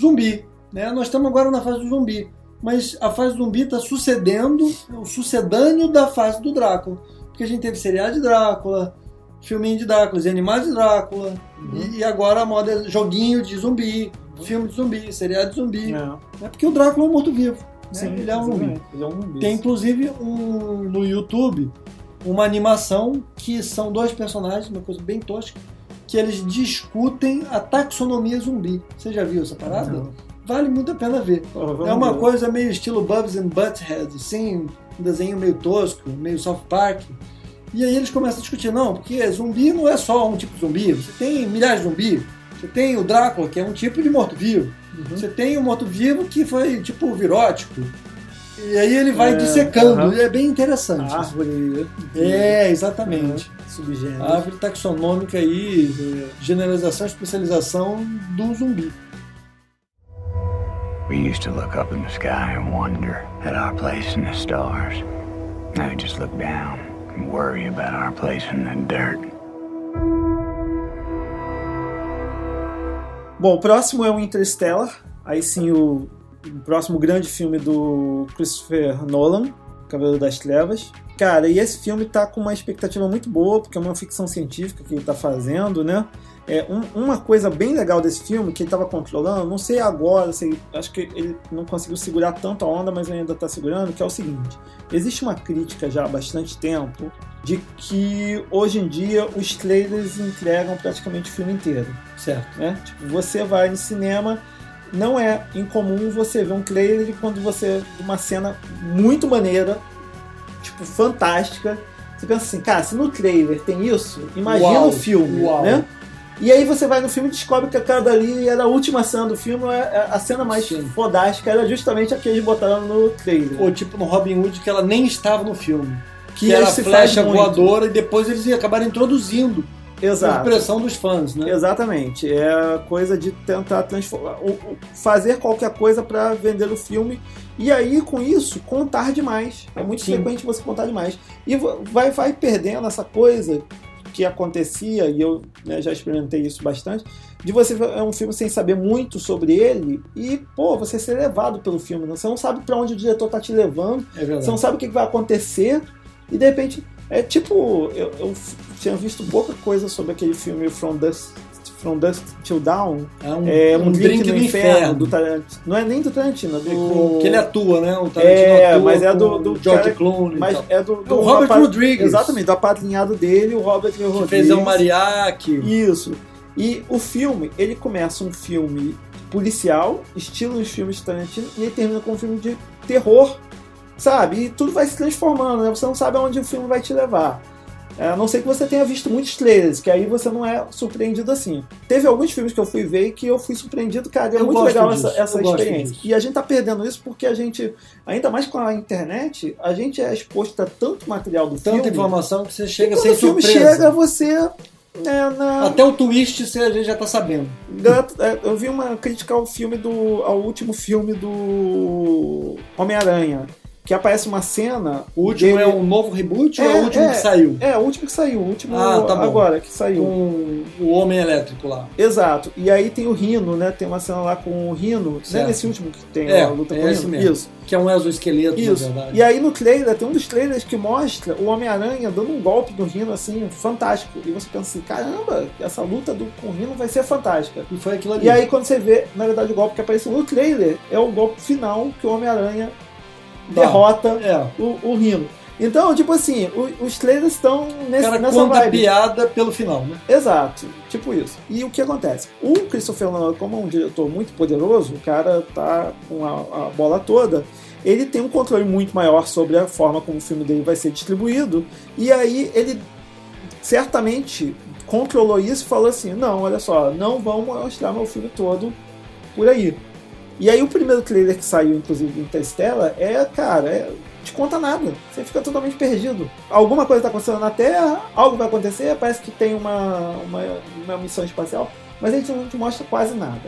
zumbi. Né? Nós estamos agora na fase do zumbi. Mas a fase do zumbi está sucedendo, o sucedâneo da fase do Drácula. Porque a gente teve seriado de Drácula, filminho de Drácula, animais de Drácula, e, e agora a moda é joguinho de zumbi, filme de zumbi, seriado de zumbi. É, porque o Drácula é um morto-vivo. Né? Sim, ele é um zumbi. Ele é um zumbi. Tem inclusive um, no YouTube uma animação que são dois personagens, uma coisa bem tosca, que eles discutem a taxonomia zumbi. Você já viu essa parada? Não. Vale muito a pena ver. vamos é uma ver. coisa meio estilo Bubs and Butthead, assim, um desenho meio tosco, meio South Park. E aí eles começam a discutir, não, porque zumbi não é só um tipo de zumbi, você tem milhares de zumbi. Você tem o Drácula, que é um tipo de morto-vivo. Uhum. Você tem o morto-vivo que foi tipo virótico. E aí ele vai É, dissecando, e é bem interessante. Árvore. É, exatamente. Subgênero. A árvore taxonômica aí, eh, generalização e especialização do zumbi. We used to look up in the sky and wonder at our place in the stars. Now we just look down and worry about our place in the dirt. Bom, o próximo é o Interstellar. Aí sim, o, o próximo grande filme do Christopher Nolan. Cavaleiro das Trevas. Cara, e esse filme tá com uma expectativa muito boa, porque é uma ficção científica que ele tá fazendo, né? É, um, uma coisa bem legal desse filme, que ele tava controlando, não sei agora, sei, acho que ele não conseguiu segurar tanto a onda, mas ainda tá segurando, que é o seguinte. Existe uma crítica já há bastante tempo de que hoje em dia os trailers entregam praticamente o filme inteiro. Certo. Né? Tipo, você vai no cinema, não é incomum você ver um trailer quando você uma cena muito maneira, tipo fantástica, você pensa assim, cara, se no trailer tem isso, imagina Uau, o filme, uau. né? E aí você vai no filme e descobre que aquela dali era a última cena do filme, é- a cena mais fodástica era justamente a que eles botaram no trailer. Ou tipo no Robin Hood, que ela nem estava no filme. Que, Que era a flecha voadora e depois eles acabaram introduzindo. Exato. Por pressão dos fãs, né? Exatamente. É a coisa de tentar transformar, fazer qualquer coisa para vender o filme e aí com isso contar demais. É muito Sim. frequente você contar demais e va- vai vai perdendo essa coisa que acontecia e eu né, já experimentei isso bastante de você ver é um filme sem saber muito sobre ele e pô você ser levado pelo filme né? você não sabe para onde o diretor tá te levando É você não sabe o que vai acontecer e de repente é tipo eu, eu tinha visto pouca coisa sobre aquele filme From Dusk From Dusk Till Dawn É um, é um um drink, drink no do inferno, inferno. do Tarantino não é nem do Tarantino é do Que ele atua, né? O Tarantino é, atua mas é do, do George cara- Clooney. mas é do, do o Robert apa- Rodrigues. Exatamente, do apadrinhado dele, o Robert Que Rodrigues. fez o Mariachi. Isso. E o filme, ele começa um filme policial, estilo os filmes de Tarantino, e ele termina com um filme de terror, sabe? E tudo vai se transformando, né? Você não sabe aonde o filme vai te levar. É, A não ser que você tenha visto muitos trailers, que aí você não é surpreendido assim. Teve alguns filmes que eu fui ver e que eu fui surpreendido, cara, é Eu muito legal disso, essa, essa experiência. E a gente tá perdendo isso porque a gente, ainda mais com a internet, a gente é exposto a tanto material do Tanta filme. informação que você chega sem o filme surpresa. chega, você. né, na- Até o twist você, a gente já tá sabendo. É, Eu vi uma crítica ao filme do. ao último filme do Homem-Aranha. Que aparece uma cena. O último dele- é um novo reboot ou é o último que saiu? É, o último que saiu, o último Ah, tá bom. agora que saiu. Com o Homem Elétrico lá. Exato. E aí tem o Rino, né? Tem uma cena lá com o Rino. Não é Certo. nesse último que tem É, a luta com é o esse Rino? mesmo. Isso. Que é um exoesqueleto, Isso. na verdade. E aí no trailer, tem um dos trailers que mostra o Homem-Aranha dando um golpe no Rino, assim, fantástico. E você pensa assim, caramba, essa luta do, com o Rino vai ser fantástica. E foi aquilo ali. E aí quando você vê, na verdade, o golpe que apareceu no trailer é o golpe final que o Homem-Aranha Tá. derrota É. o, o Rino. Então, tipo assim, o- os trailers estão nesse, cara nessa conta a vibe. piada pelo final, né? Exato, tipo isso. E o que acontece? O Christopher Nolan, como é um diretor muito poderoso, o cara tá com a, a bola toda, ele tem um controle muito maior sobre a forma como o filme dele vai ser distribuído, e aí ele certamente controlou isso e falou assim: não, olha só, não vão mostrar meu filme todo por aí. E aí o primeiro trailer que saiu, inclusive, do Interstellar, é, cara, é, te conta nada. Você fica totalmente perdido. Alguma coisa está acontecendo na Terra, algo vai acontecer, parece que tem uma, uma, uma missão espacial, mas a gente não te mostra quase nada.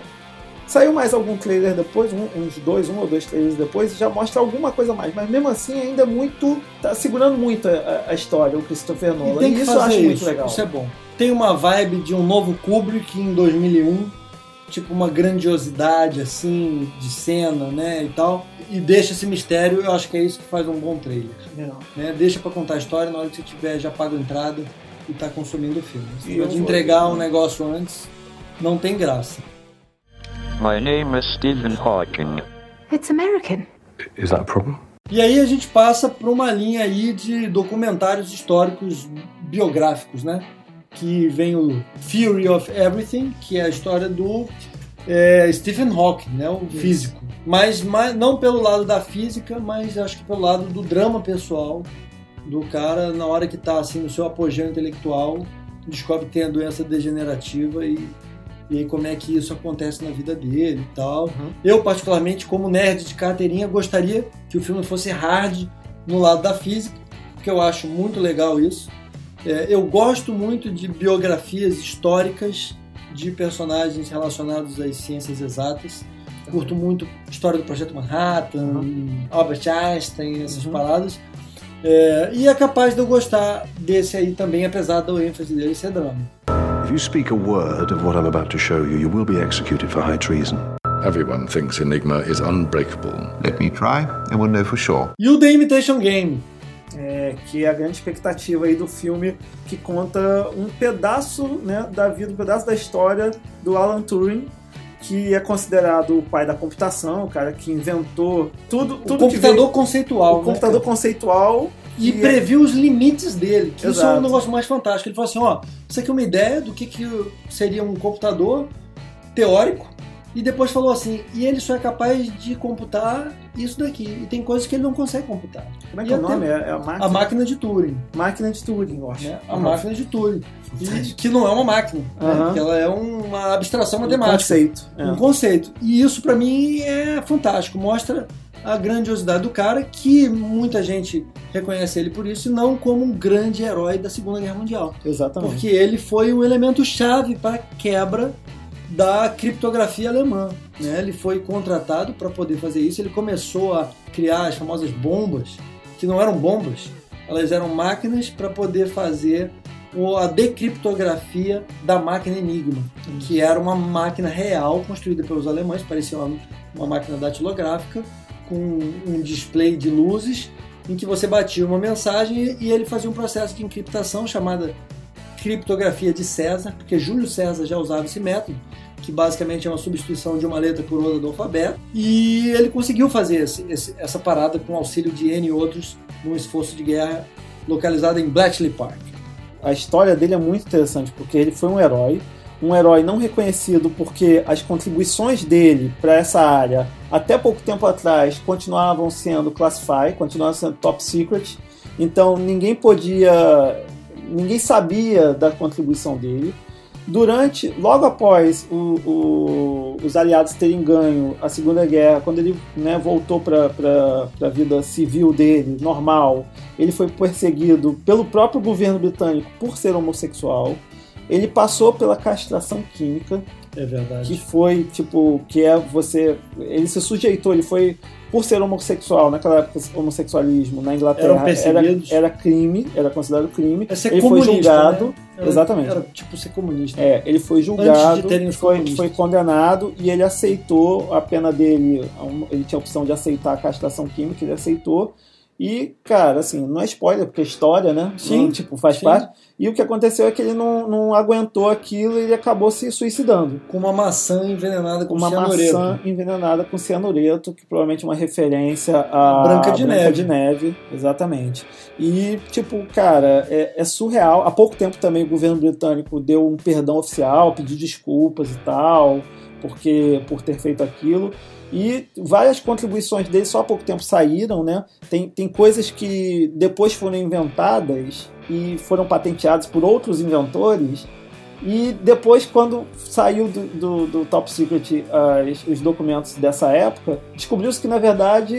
Saiu mais algum trailer depois, um- uns dois, um ou dois trailers depois, e já mostra alguma coisa mais. Mas mesmo assim, ainda é muito. tá segurando muito a, a história, o Christopher Nolan. E tem que isso fazer eu acho isso. muito legal. Isso é bom. Tem uma vibe de um novo Kubrick em 2001, tipo uma grandiosidade assim de cena, né, e tal. E deixa esse mistério, eu acho que é isso que faz um bom trailer. Né? Deixa pra contar a história, na hora que você tiver já paga a entrada e tá consumindo o filme. Se de entregar um negócio antes, não tem graça. My name is Stephen Hawking. It's American. Is that a problem? E aí a gente passa para uma linha aí de documentários históricos biográficos, né? Que vem o Theory of Everything, que é a história do é, Stephen Hawking, né? O físico. Mas, mas não pelo lado da física, mas acho que pelo lado do drama pessoal do cara na hora que tá assim no seu apogeu intelectual, descobre que tem a doença degenerativa e e aí como é que isso acontece na vida dele e tal. Eu, particularmente, como nerd de carteirinha, gostaria que o filme fosse hard no lado da física, porque eu acho muito legal isso. É, eu gosto muito de biografias históricas de personagens relacionados às ciências exatas. Curto muito a história do Projeto Manhattan, Albert Einstein, essas paradas. É, e é capaz de eu gostar desse aí também, apesar da ênfase dele ser drama. If you speak a word of what I'm about to show you, you will be executed for high treason. Everyone thinks Enigma is unbreakable. Let me try, and we'll know for sure. E o The Imitation Game? É, que é a grande expectativa aí do filme que conta um pedaço né, da vida, um pedaço da história do Alan Turing, que é considerado o pai da computação, o cara que inventou tudo, tudo o computador que conceitual. o né, computador cara? conceitual E é- previu os limites dele, que isso é Exato. um negócio mais fantástico. Ele falou assim, ó, isso aqui é uma ideia do que, que seria um computador teórico, e depois falou assim, e ele só é capaz de computar isso daqui. E tem coisas que ele não consegue computar. Como é E que é o nome? É, a máquina, A máquina de Turing. máquina de Turing, eu acho. né? A Uhum. máquina de Turing. E- que não é uma máquina, né? Aham. Que ela é uma abstração Um matemática. conceito. é. Um conceito. E isso pra mim é fantástico. Mostra a grandiosidade do cara, que muita gente reconhece ele por isso, e não como um grande herói da Segunda Guerra Mundial. Exatamente. Porque ele foi um elemento chave para a quebra da criptografia alemã. Né? Ele foi contratado para poder fazer isso. Ele começou a criar as famosas bombas, que não eram bombas, elas eram máquinas para poder fazer a decriptografia da máquina Enigma, que era uma máquina real construída pelos alemães, parecia uma, uma máquina datilográfica com um display de luzes em que você batia uma mensagem e ele fazia um processo de encriptação chamada criptografia de César, porque Júlio César já usava esse método, que basicamente é uma substituição de uma letra por outra do alfabeto, e ele conseguiu fazer esse- esse- essa parada com auxílio de N outros num esforço de guerra localizado em Bletchley Park. A história dele é muito interessante porque ele foi um herói, um herói não reconhecido porque as contribuições dele para essa área até pouco tempo atrás continuavam sendo classified, continuavam sendo top secret. Então ninguém podia, ninguém sabia da contribuição dele. Durante, logo após o- o- os aliados terem ganho a Segunda Guerra, quando ele né, voltou para a vida civil dele, normal, ele foi perseguido pelo próprio governo britânico por ser homossexual. Ele passou pela castração química, É verdade. que foi tipo que é você ele se sujeitou ele foi por ser homossexual naquela época homossexualismo na Inglaterra era, era crime era considerado crime É ser ele foi julgado né? Era- exatamente Era tipo ser comunista. é, ele foi julgado, foi, foi condenado e ele aceitou a pena dele. Ele tinha a opção de aceitar a castração química, ele aceitou. E, cara, assim, não é spoiler, porque é história, né? Sim, Não, tipo, faz sim. parte. E o que aconteceu é que ele não, não aguentou aquilo e ele acabou se suicidando. Com uma maçã envenenada com Uma cianureto. maçã envenenada com cianureto, que provavelmente é uma referência a Branca de Neve. de Neve, exatamente. E, tipo, cara, é, é surreal. Há pouco tempo também o governo britânico deu um perdão oficial, pediu desculpas e tal, porque por ter feito aquilo. E várias contribuições dele só há pouco tempo saíram, né? Tem, tem coisas que depois foram inventadas e foram patenteadas por outros inventores. E depois, quando saiu do, do, do Top Secret as- os documentos dessa época, descobriu-se que, na verdade,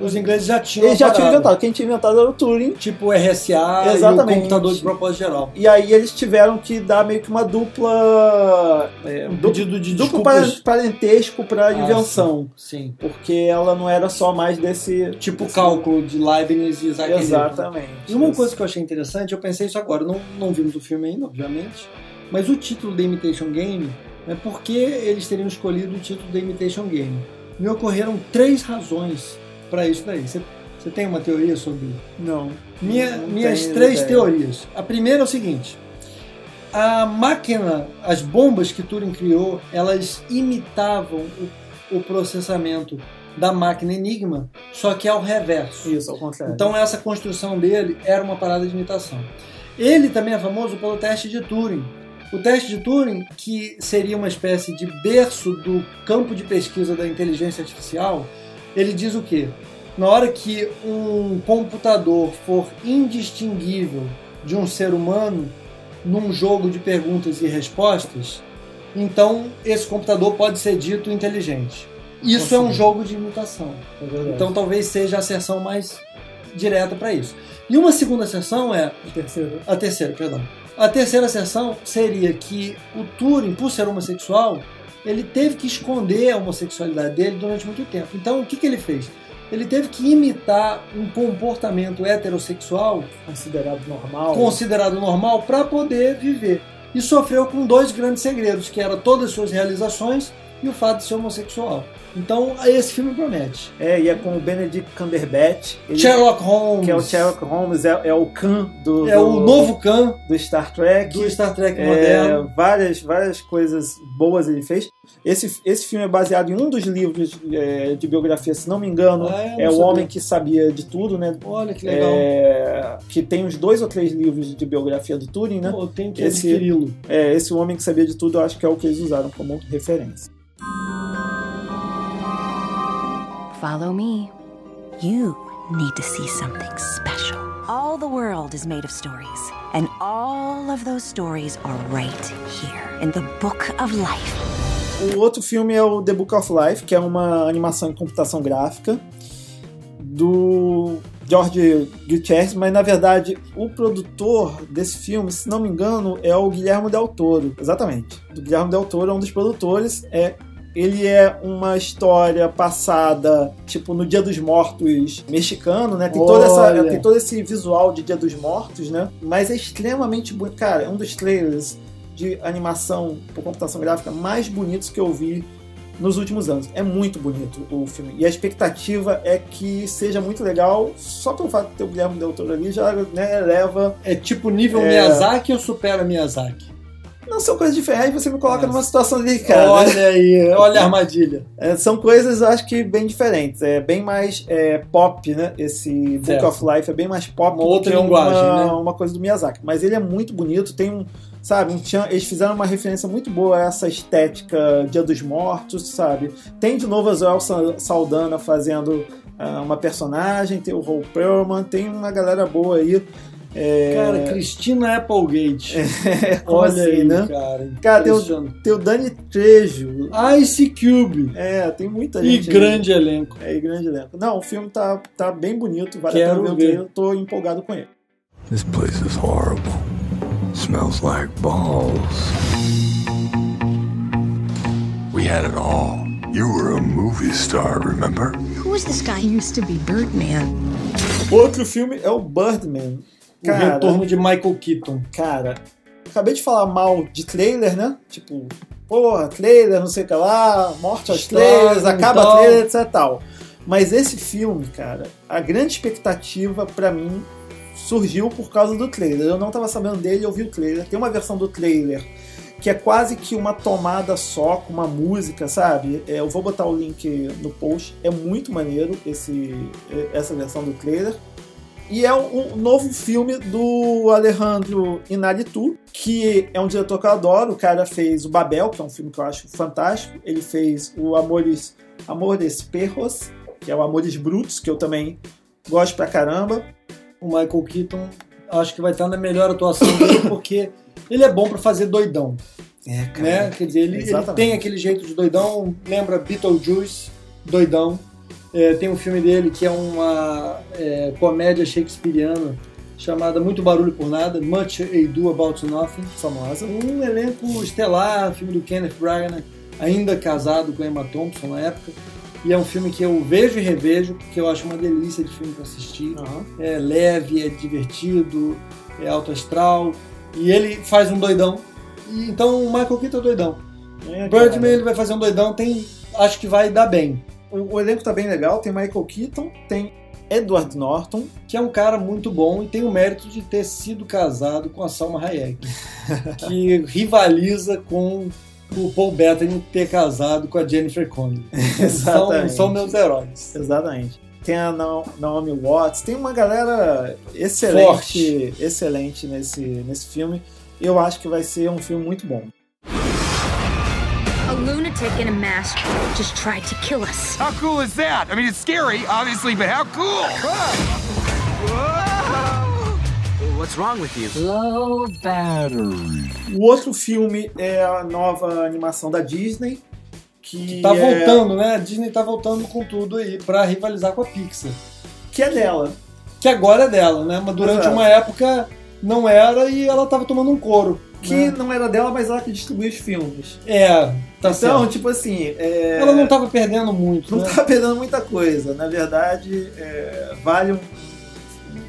Os ingleses já tinham eles já a tinham inventado. Quem tinha inventado era o Turing. Tipo o RSA Exatamente. e o computador de propósito geral. E aí eles tiveram que dar meio que uma dupla. É, Um pedido de duplo parentesco para Ah, invenção. Sim. Porque ela não era só mais desse. Tipo desse- cálculo de Leibniz e Isaac. Exatamente. E uma coisa que eu achei interessante, eu pensei isso agora, não, não vimos o filme ainda, obviamente, mas o título The Imitation Game, né, por que eles teriam escolhido o título The Imitation Game? Me ocorreram três razões para isso daí. Você você tem uma teoria sobre Não. Minha- não minhas tenho três teorias. A primeira é o seguinte: a máquina, as bombas que Turing criou, elas imitavam o, o processamento da máquina Enigma, só que ao reverso. Isso, ao contrário. Então essa construção dele era uma parada de imitação. Ele também é famoso pelo teste de Turing. O teste de Turing, que seria uma espécie de berço do campo de pesquisa da inteligência artificial, ele diz o quê? Na hora que um computador for indistinguível de um ser humano num jogo de perguntas e respostas, então esse computador pode ser dito inteligente. Isso é um jogo de imitação. É. Então talvez seja a asserção mais direta para isso. E uma segunda asserção é A terceira. a terceira, perdão. A terceira asserção seria que o Turing, por ser homossexual, ele teve que esconder a homossexualidade dele durante muito tempo. Então, o que, que ele fez? Ele teve que imitar um comportamento heterossexual Considerado normal. considerado normal para poder viver. E sofreu com dois grandes segredos, que eram todas as suas realizações e o fato de ser homossexual. Então, esse filme promete. É, e é com o Benedict Cumberbatch. Ele- Sherlock Holmes. Que é o Sherlock Holmes, é, é o Khan do, É do- o novo Khan do Star Trek. do Star Trek É, moderno. várias, várias coisas boas ele fez. Esse, esse filme é baseado em um dos livros é, de biografia, se não me engano, Ah, eu é O sabia. Homem que Sabia de Tudo, né? Olha que legal. É, que tem uns dois ou três livros de biografia do Turing, né? Pô, tem que esse, adquiri-lo. é, esse Homem que Sabia de Tudo, eu acho que é o que eles usaram como referência. Follow me. You need to see something special. All the world is made of stories, and all of those stories are right here in the Book of Life. O outro filme é o The Book of Life, que é uma animação em computação gráfica do George Gutierrez, mas na verdade o produtor desse filme, se não me engano, é o Guilherme Del Toro. Exatamente. O Guilherme Del Toro é um dos produtores. É, ele é uma história passada, tipo, no Dia dos Mortos mexicano, né? Tem, toda essa, tem todo esse visual de Dia dos Mortos, né? Mas é extremamente bonito. Cara, é um dos trailers de animação por computação gráfica mais bonitos que eu vi nos últimos anos. É muito bonito o filme. E a expectativa é que seja muito legal, só pelo fato de ter o Guilherme Del Toro ali já né, eleva. É tipo nível É. Miyazaki ou supera Miyazaki? Não são coisas diferentes, você me coloca numa situação delicada. Olha aí, olha a *laughs* armadilha. É, são coisas, eu acho que bem diferentes. É bem mais é, pop, né? Esse Book Certo. of Life é bem mais pop Uma outra linguagem, uma, né? uma coisa do Miyazaki. Mas ele é muito bonito, tem um. Sabe, um tchan- eles fizeram uma referência muito boa a essa estética Dia dos Mortos, sabe? Tem de novo a Zoel Sa- Saldana fazendo ah, uma personagem, tem o Paul Perlman, tem uma galera boa aí. É... Cara, Cristina Applegate. *laughs* como Olha assim, aí, né? cara. Cara, tem o, Impressionante. tem o Dani Trejo. Ice Cube. É, tem muita E gente. aí. grande elenco. É, e grande elenco. Não, o filme tá, tá bem bonito, vale Quero a pena ver trailer, tô empolgado com ele. This place is horrible. Smells like balls. We had it all. You were a movie star, remember? Who was this guy? He used to be Birdman. Outro filme é o Birdman. O retorno de Michael Keaton. Cara, acabei de falar mal de trailer, né? Tipo, porra, trailer, não sei o que lá, morte aos Estraga trailers, acaba tal. trailer, etc tal. Mas esse filme, cara, a grande expectativa pra mim surgiu por causa do trailer. Eu não tava sabendo dele, eu vi o trailer. Tem uma versão do trailer que é quase que uma tomada só com uma música, sabe? É, eu vou botar o link no post. É muito maneiro esse, essa versão do trailer. E é um, novo filme do Alejandro Inarritu, que é um diretor que eu adoro. O cara fez o Babel, que é um filme que eu acho fantástico. Ele fez o Amores, Amores Perros, que é o Amores Brutos, que eu também gosto pra caramba. O Michael Keaton acho que vai estar na melhor atuação dele, *coughs* porque ele é bom pra fazer doidão. É, cara. Né? Quer dizer, ele, ele tem aquele jeito de doidão, lembra Beetlejuice, doidão. É, tem um filme dele que é uma é, comédia shakespeariana chamada Muito Barulho por Nada, Much Ado About Nothing, famosa. Um elenco estelar, filme do Kenneth Branagh, ainda casado com Emma Thompson na época. E é um filme que eu vejo e revejo, porque eu acho uma delícia de filme para assistir. É leve, é divertido, é alto astral. E ele faz um doidão. E, então o Michael Keaton é doidão. É, Birdman ele vai fazer um doidão, tem, acho que vai dar bem. O, o elenco tá bem legal. Tem Michael Keaton, tem Edward Norton. Que é um cara muito bom e tem o mérito de ter sido casado com a Salma Hayek. *laughs* que rivaliza com o Paul Bettany ter casado com a Jennifer Connelly. *laughs* são, Exatamente. são meus heróis. Exatamente. Tem a Na- Naomi Watts, tem uma galera excelente, Forte. excelente nesse, nesse filme. Eu acho que vai ser um filme muito bom. Lunatic in a mask just tried to kill us. How cool is that? I mean, it's scary, obviously, but how cool? What's wrong with you? Low battery. O outro filme é a nova animação da Disney. Que Tá é- voltando, né? A Disney tá voltando com tudo aí pra rivalizar com a Pixar. Que é dela. Que agora é dela, né? Mas durante Exato. uma época não era e ela tava tomando um couro. Que né? não era dela, mas ela que distribui os filmes. É, tá então, certo. tipo assim. é, Ela não tava perdendo muito, não né? tá perdendo muita coisa. Na verdade, é, vale um,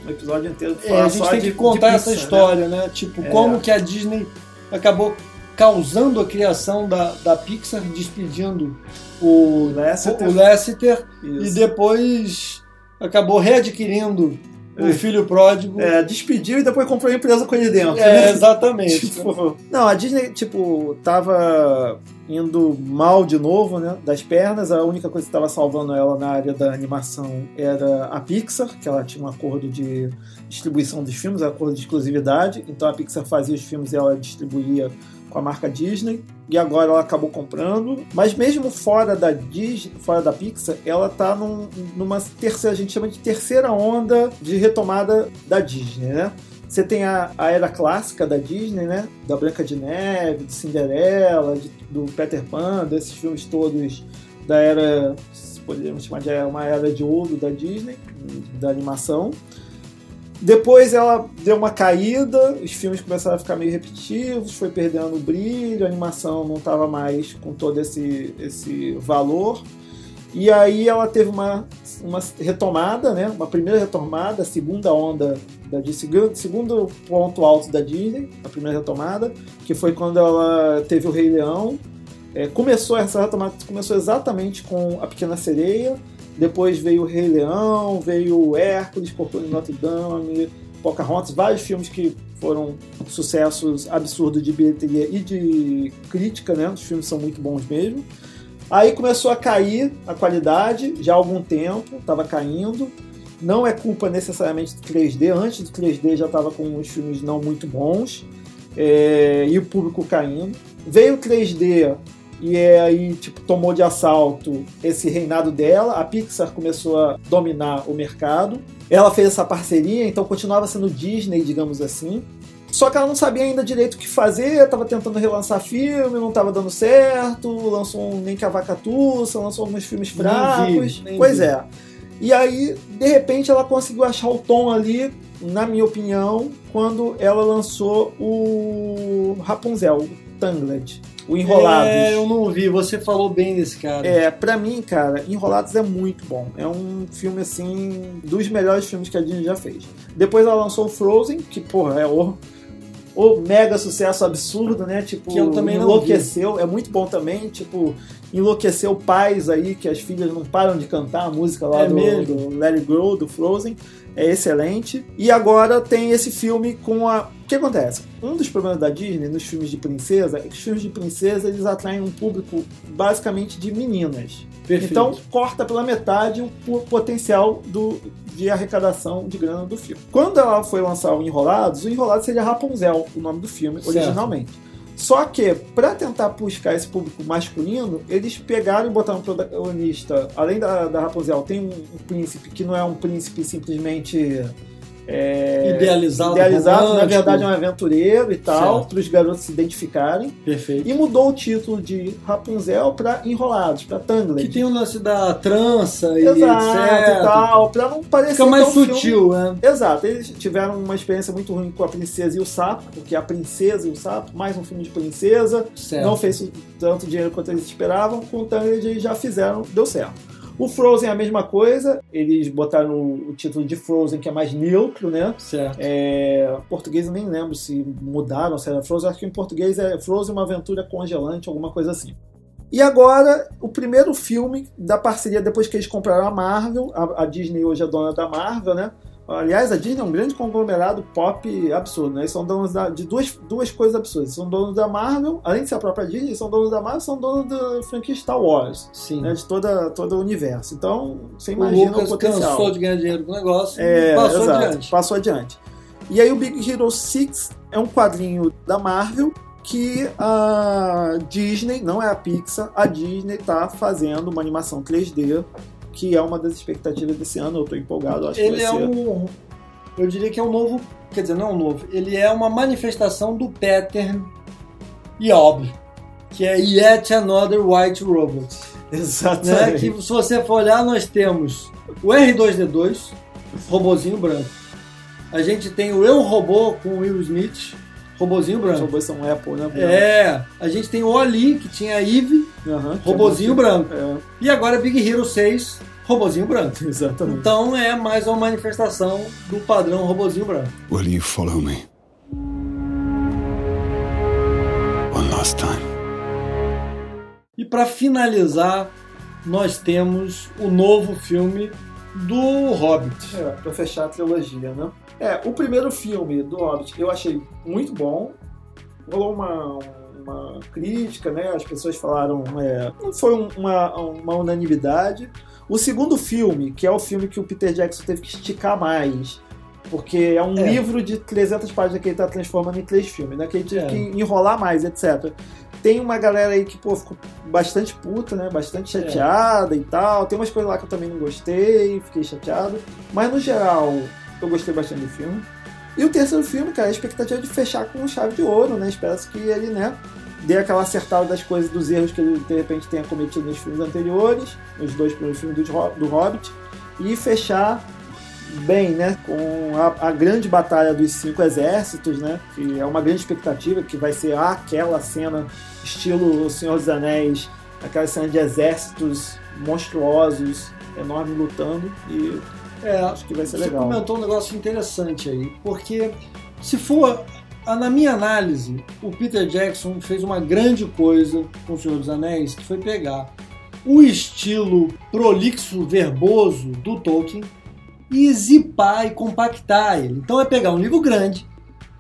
um episódio inteiro É, a gente tem de que contar de essa Pixar, história, né? né? Tipo, É. como que a Disney acabou causando a criação da, da Pixar, despedindo o Lasseter. o Lasseter e depois acabou readquirindo o É. filho pródigo. É, despediu e depois comprou a empresa com ele dentro. É, né? *laughs* exatamente. Tipo, não, a Disney, tipo, tava indo mal de novo, né? Das pernas. A única coisa que estava salvando ela na área da animação era a Pixar, que ela tinha um acordo de distribuição dos filmes, um acordo de exclusividade. Então a Pixar fazia os filmes e ela distribuía com a marca Disney. E agora ela acabou comprando. Mas mesmo fora da Disney, fora da Pixar, ela tá num- numa terceira, a gente chama de terceira onda de retomada da Disney, né? Você tem a, a era clássica da Disney, né? Da Branca de Neve, de Cinderela, de- do Peter Pan, desses filmes todos da era, se poderíamos chamar de uma era de ouro da Disney, da animação. Depois ela deu uma caída, os filmes começaram a ficar meio repetitivos, foi perdendo o brilho, a animação não estava mais com todo esse, esse valor. E aí ela teve uma, uma retomada, né? uma primeira retomada, a segunda onda da Disney, segundo, ponto alto da Disney, a primeira retomada, que foi quando ela teve o Rei Leão. É, começou essa retomada começou exatamente com a Pequena Sereia, depois veio o Rei Leão, veio o Hércules, Portão de Notre Dame, Pocahontas, vários filmes que foram sucessos absurdos de bilheteria e de crítica, né? Os filmes são muito bons mesmo. Aí começou a cair a qualidade, já há algum tempo, estava caindo. Não é culpa necessariamente do 3D, antes do 3D já estava com uns filmes não muito bons, é, e o público caindo. Veio o 3D e é aí tipo tomou de assalto esse reinado dela. A Pixar começou a dominar o mercado. Ela fez essa parceria, então continuava sendo Disney, digamos assim. Só que ela não sabia ainda direito o que fazer, estava tentando relançar filme, não estava dando certo, lançou um Nem que a Vaca Tussa, lançou alguns filmes fracos. vi, pois vi. é. E aí, de repente, ela conseguiu achar o tom ali, na minha opinião, quando ela lançou o Rapunzel, o Tangled, o Enrolados. É, eu não vi, você falou bem desse cara. É, pra mim, cara, Enrolados é muito bom. É um filme, assim, dos melhores filmes que a Disney já fez. Depois ela lançou Frozen, que, porra, é o, o mega sucesso absurdo, né? Tipo, Que eu também não enlouqueceu. É muito bom também, tipo, enlouqueceu pais aí, que as filhas não param de cantar a música lá É do, mesmo? do Let It Go, do Frozen. É excelente. E agora tem esse filme com a. O que acontece? Um dos problemas da Disney nos filmes de princesa é que os filmes de princesa eles atraem um público basicamente de meninas. Perfeito. Então corta pela metade o po- potencial do, de arrecadação de grana do filme. Quando ela foi lançar o Enrolados, o Enrolados seria Rapunzel, o nome do filme, Certo. originalmente. Só que, para tentar buscar esse público masculino, eles pegaram e botaram um protagonista. Além da, da Rapunzel, tem um, um príncipe que não é um príncipe simplesmente. É, Idealizado, idealizado na verdade é um aventureiro e tal, para os garotos se identificarem. Perfeito. E mudou o título de Rapunzel para Enrolados, para Tangled. Que tem o lance da trança e Exato, etc. e tal, pra não parecer Fica mais sutil, filme- né? Exato, eles tiveram uma experiência muito ruim com a Princesa e o Sapo, porque a Princesa e o Sapo, mais um filme de princesa, Certo. não fez tanto dinheiro quanto eles esperavam, com o Tangled eles já fizeram, deu certo. O Frozen é a mesma coisa, eles botaram o, título de Frozen, que é mais neutro, né? Certo. É, em português eu nem lembro se mudaram, se era Frozen, acho que em português é Frozen uma aventura congelante, alguma coisa assim. E agora, o primeiro filme da parceria, depois que eles compraram a Marvel, a, a Disney hoje é dona da Marvel, né? Aliás, a Disney é um grande conglomerado pop absurdo, né? Eles são donos da- de duas, duas coisas absurdas. São donos da Marvel, além de ser a própria Disney, eles são donos da Marvel, são donos da franquia Star Wars, Sim. né? De toda, todo o universo. Então, você O imagina o, Lucas potencial. cansou de ganhar dinheiro com o negócio É, e passou exato, adiante. Passou adiante. E aí o Big Hero 6 é um quadrinho da Marvel que a Disney, não é a Pixar, a Disney tá fazendo uma animação 3D, que é uma das expectativas desse ano, eu tô empolgado, acho que Ele vai é ser. um. Eu diria que é um novo. Quer dizer, não é um novo. Ele é uma manifestação do pattern Yob, que é Yet Another White Robot. Né? Exatamente. Que se você for olhar, nós temos o R2D2, robozinho branco. A gente tem o Eu Robô com Will Smith, robozinho Os branco. robôs são Apple, né? É, a gente tem o Oli, que tinha a Eve, é robozinho branco. É, E agora Big Hero 6, robozinho branco. *laughs* exatamente. Então é mais uma manifestação do padrão robozinho branco. Will you follow me? One last E para finalizar, nós temos o novo filme do Hobbit. É, pra fechar a trilogia, né? É, o primeiro filme do Hobbit eu achei muito bom. Rolou uma, uma crítica, né? As pessoas falaram. É, não foi um- uma, uma unanimidade. O segundo filme, que é o filme que o Peter Jackson teve que esticar mais, porque é um É. livro de 300 páginas que ele está transformando em três filmes, né? Que ele teve É. que enrolar mais, etc. Tem uma galera aí que, pô, ficou bastante puta, né? Bastante É. chateada e tal. Tem umas coisas lá que eu também não gostei, fiquei chateado. Mas no geral, eu gostei bastante do filme. E o terceiro filme, cara, a expectativa é de fechar com chave de ouro, né? Espera-se que ele, né, dê aquela acertada das coisas, dos erros que ele de repente tenha cometido nos filmes anteriores, nos dois primeiros filmes do Hobbit, e fechar bem, né, com a, a grande batalha dos cinco exércitos, né, que é uma grande expectativa, que vai ser aquela cena estilo Senhor dos Anéis, aquela cena de exércitos monstruosos, enormes lutando, e É, acho que vai ser Você legal. comentou um negócio interessante aí, porque se for, na minha análise, o Peter Jackson fez uma grande coisa com o Senhor dos Anéis, que foi pegar o estilo prolixo, verboso do Tolkien e zipar e compactar ele. Então é pegar um livro grande,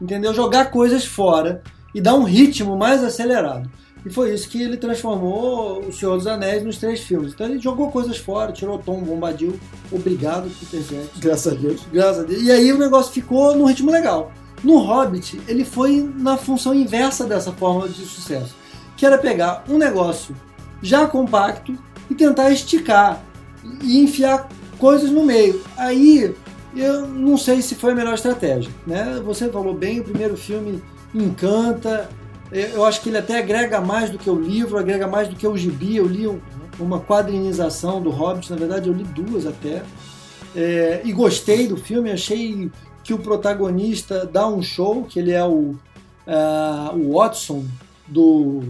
entendeu? Jogar coisas fora e dar um ritmo mais acelerado. E foi isso que ele transformou o Senhor dos Anéis nos três filmes. Então ele jogou coisas fora, tirou Tom Bombadil. Obrigado, Peter Jackson. Graças a Deus. Graças a Deus. E aí o negócio ficou num ritmo legal. No Hobbit, ele foi na função inversa dessa forma de sucesso. Que era pegar um negócio já compacto e tentar esticar e enfiar coisas no meio. Aí eu não sei se foi a melhor estratégia. Né? Você falou bem, o primeiro filme encanta. Eu acho que ele até agrega mais do que o livro, agrega mais do que o gibi. Eu li um- uma quadrinização do Hobbit, na verdade eu li duas até. É, e gostei do filme, achei que o protagonista dá um show, que ele é o, ah, o Watson do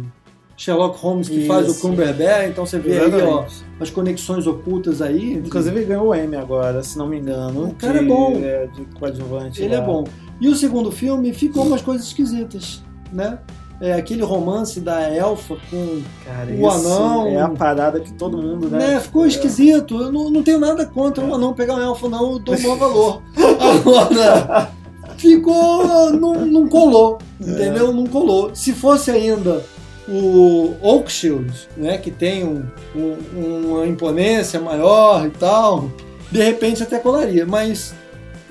Sherlock Holmes que faz o Isso. Cumberbatch, então você vê aí ó, Exatamente. as conexões ocultas aí. Inclusive ele ganhou o Emmy agora, se não me engano. O cara é bom. é, de coadjuvante. Ele é lá. bom. E o segundo filme ficou umas coisas esquisitas, né? É aquele romance da elfa com Cara, o anão. É a parada que todo mundo, né? Né, ficou esquisito. Eu não, não tenho nada contra o anão pegar um elfo, não. Eu dou bom valor. *laughs* Agora, ficou. Não, não colou. Entendeu? Não colou. Se fosse ainda o Oakshield, né, que tem um- um- uma imponência maior e tal, de repente até colaria. Mas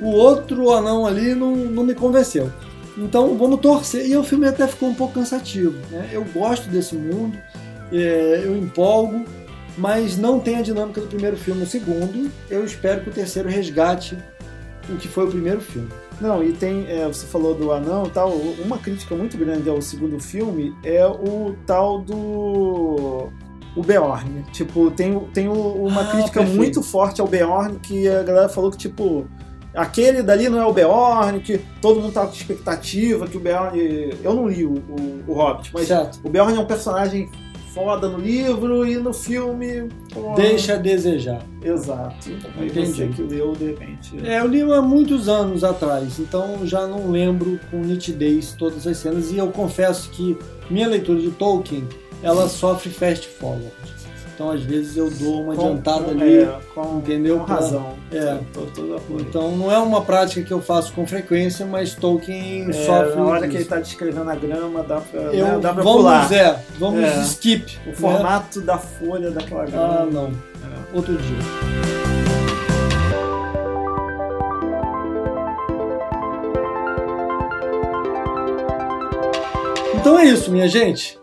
o outro anão ali não, não me convenceu. Então vamos torcer. E o filme até ficou um pouco cansativo. Né? Eu gosto desse mundo, é, eu empolgo, mas não tem a dinâmica do primeiro filme. O segundo, eu espero que o terceiro resgate o que foi o primeiro filme. Não, e tem, é, você falou do anão e tal, uma crítica muito grande ao segundo filme é o tal do. O Beorn. Tipo, tem, tem uma Ah, crítica perfeito. muito forte ao Beorn que a galera falou que, tipo, aquele dali não é o Beorn, que todo mundo tava com expectativa, que o Beorn. Eu não li o, o, o Hobbit, mas Certo. o Beorn é um personagem foda no livro e no filme. pô, Deixa a desejar. Exato. Aí Entendi. você que leu, de repente. É, eu li há muitos anos atrás, então já não lembro com nitidez todas as cenas e eu confesso que minha leitura de Tolkien ela sofre fast forward. Então às vezes eu dou uma Com- adiantada com- ali, é, com- entendeu? com razão. É. Tô, tô. Então não é uma prática que eu faço com frequência, mas Tolkien É, sofre na hora disso. que ele tá descrevendo a grama, dá pra, Eu- né, dá pra vamos, pular. é, vamos É. skip. O né? formato da folha daquela grama. Ah, não. Outro dia. Então é isso, minha gente.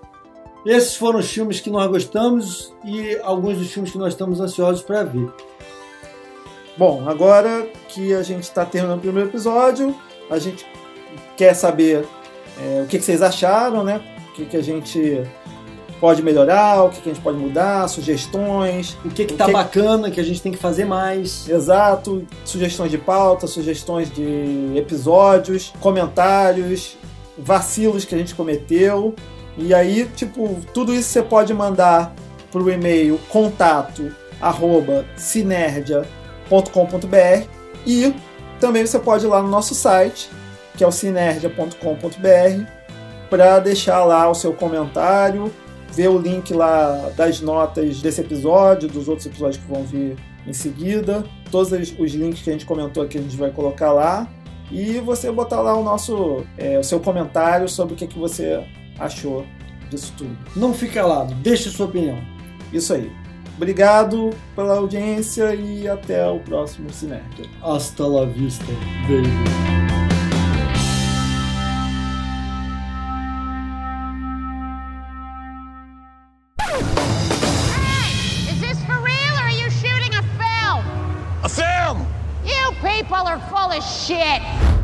Esses foram os filmes que nós gostamos e alguns dos filmes que nós estamos ansiosos para ver. Bom, agora que a gente está terminando o primeiro episódio, a gente quer saber é, o que, que vocês acharam, né? O que, que a gente pode melhorar, o que, que a gente pode mudar, sugestões. O que que tá bacana, que a gente tem que fazer mais. Exato, sugestões de pauta, sugestões de episódios, comentários, vacilos que a gente cometeu. E aí, tipo, tudo isso você pode mandar pro e-mail contato arroba sinergia.com.br e também você pode ir lá no nosso site, que é o sinergia.com.br, para deixar lá o seu comentário ver o link lá das notas desse episódio, dos outros episódios que vão vir em seguida. Todos os links que a gente comentou aqui a gente vai colocar lá. E você botar lá o nosso é, o seu comentário sobre o que, que você achou disso tudo. Não fica lá, deixe sua opinião. Isso aí. Obrigado pela audiência e até o próximo Cinética. Hasta la vista, baby. A film! You people are full of shit!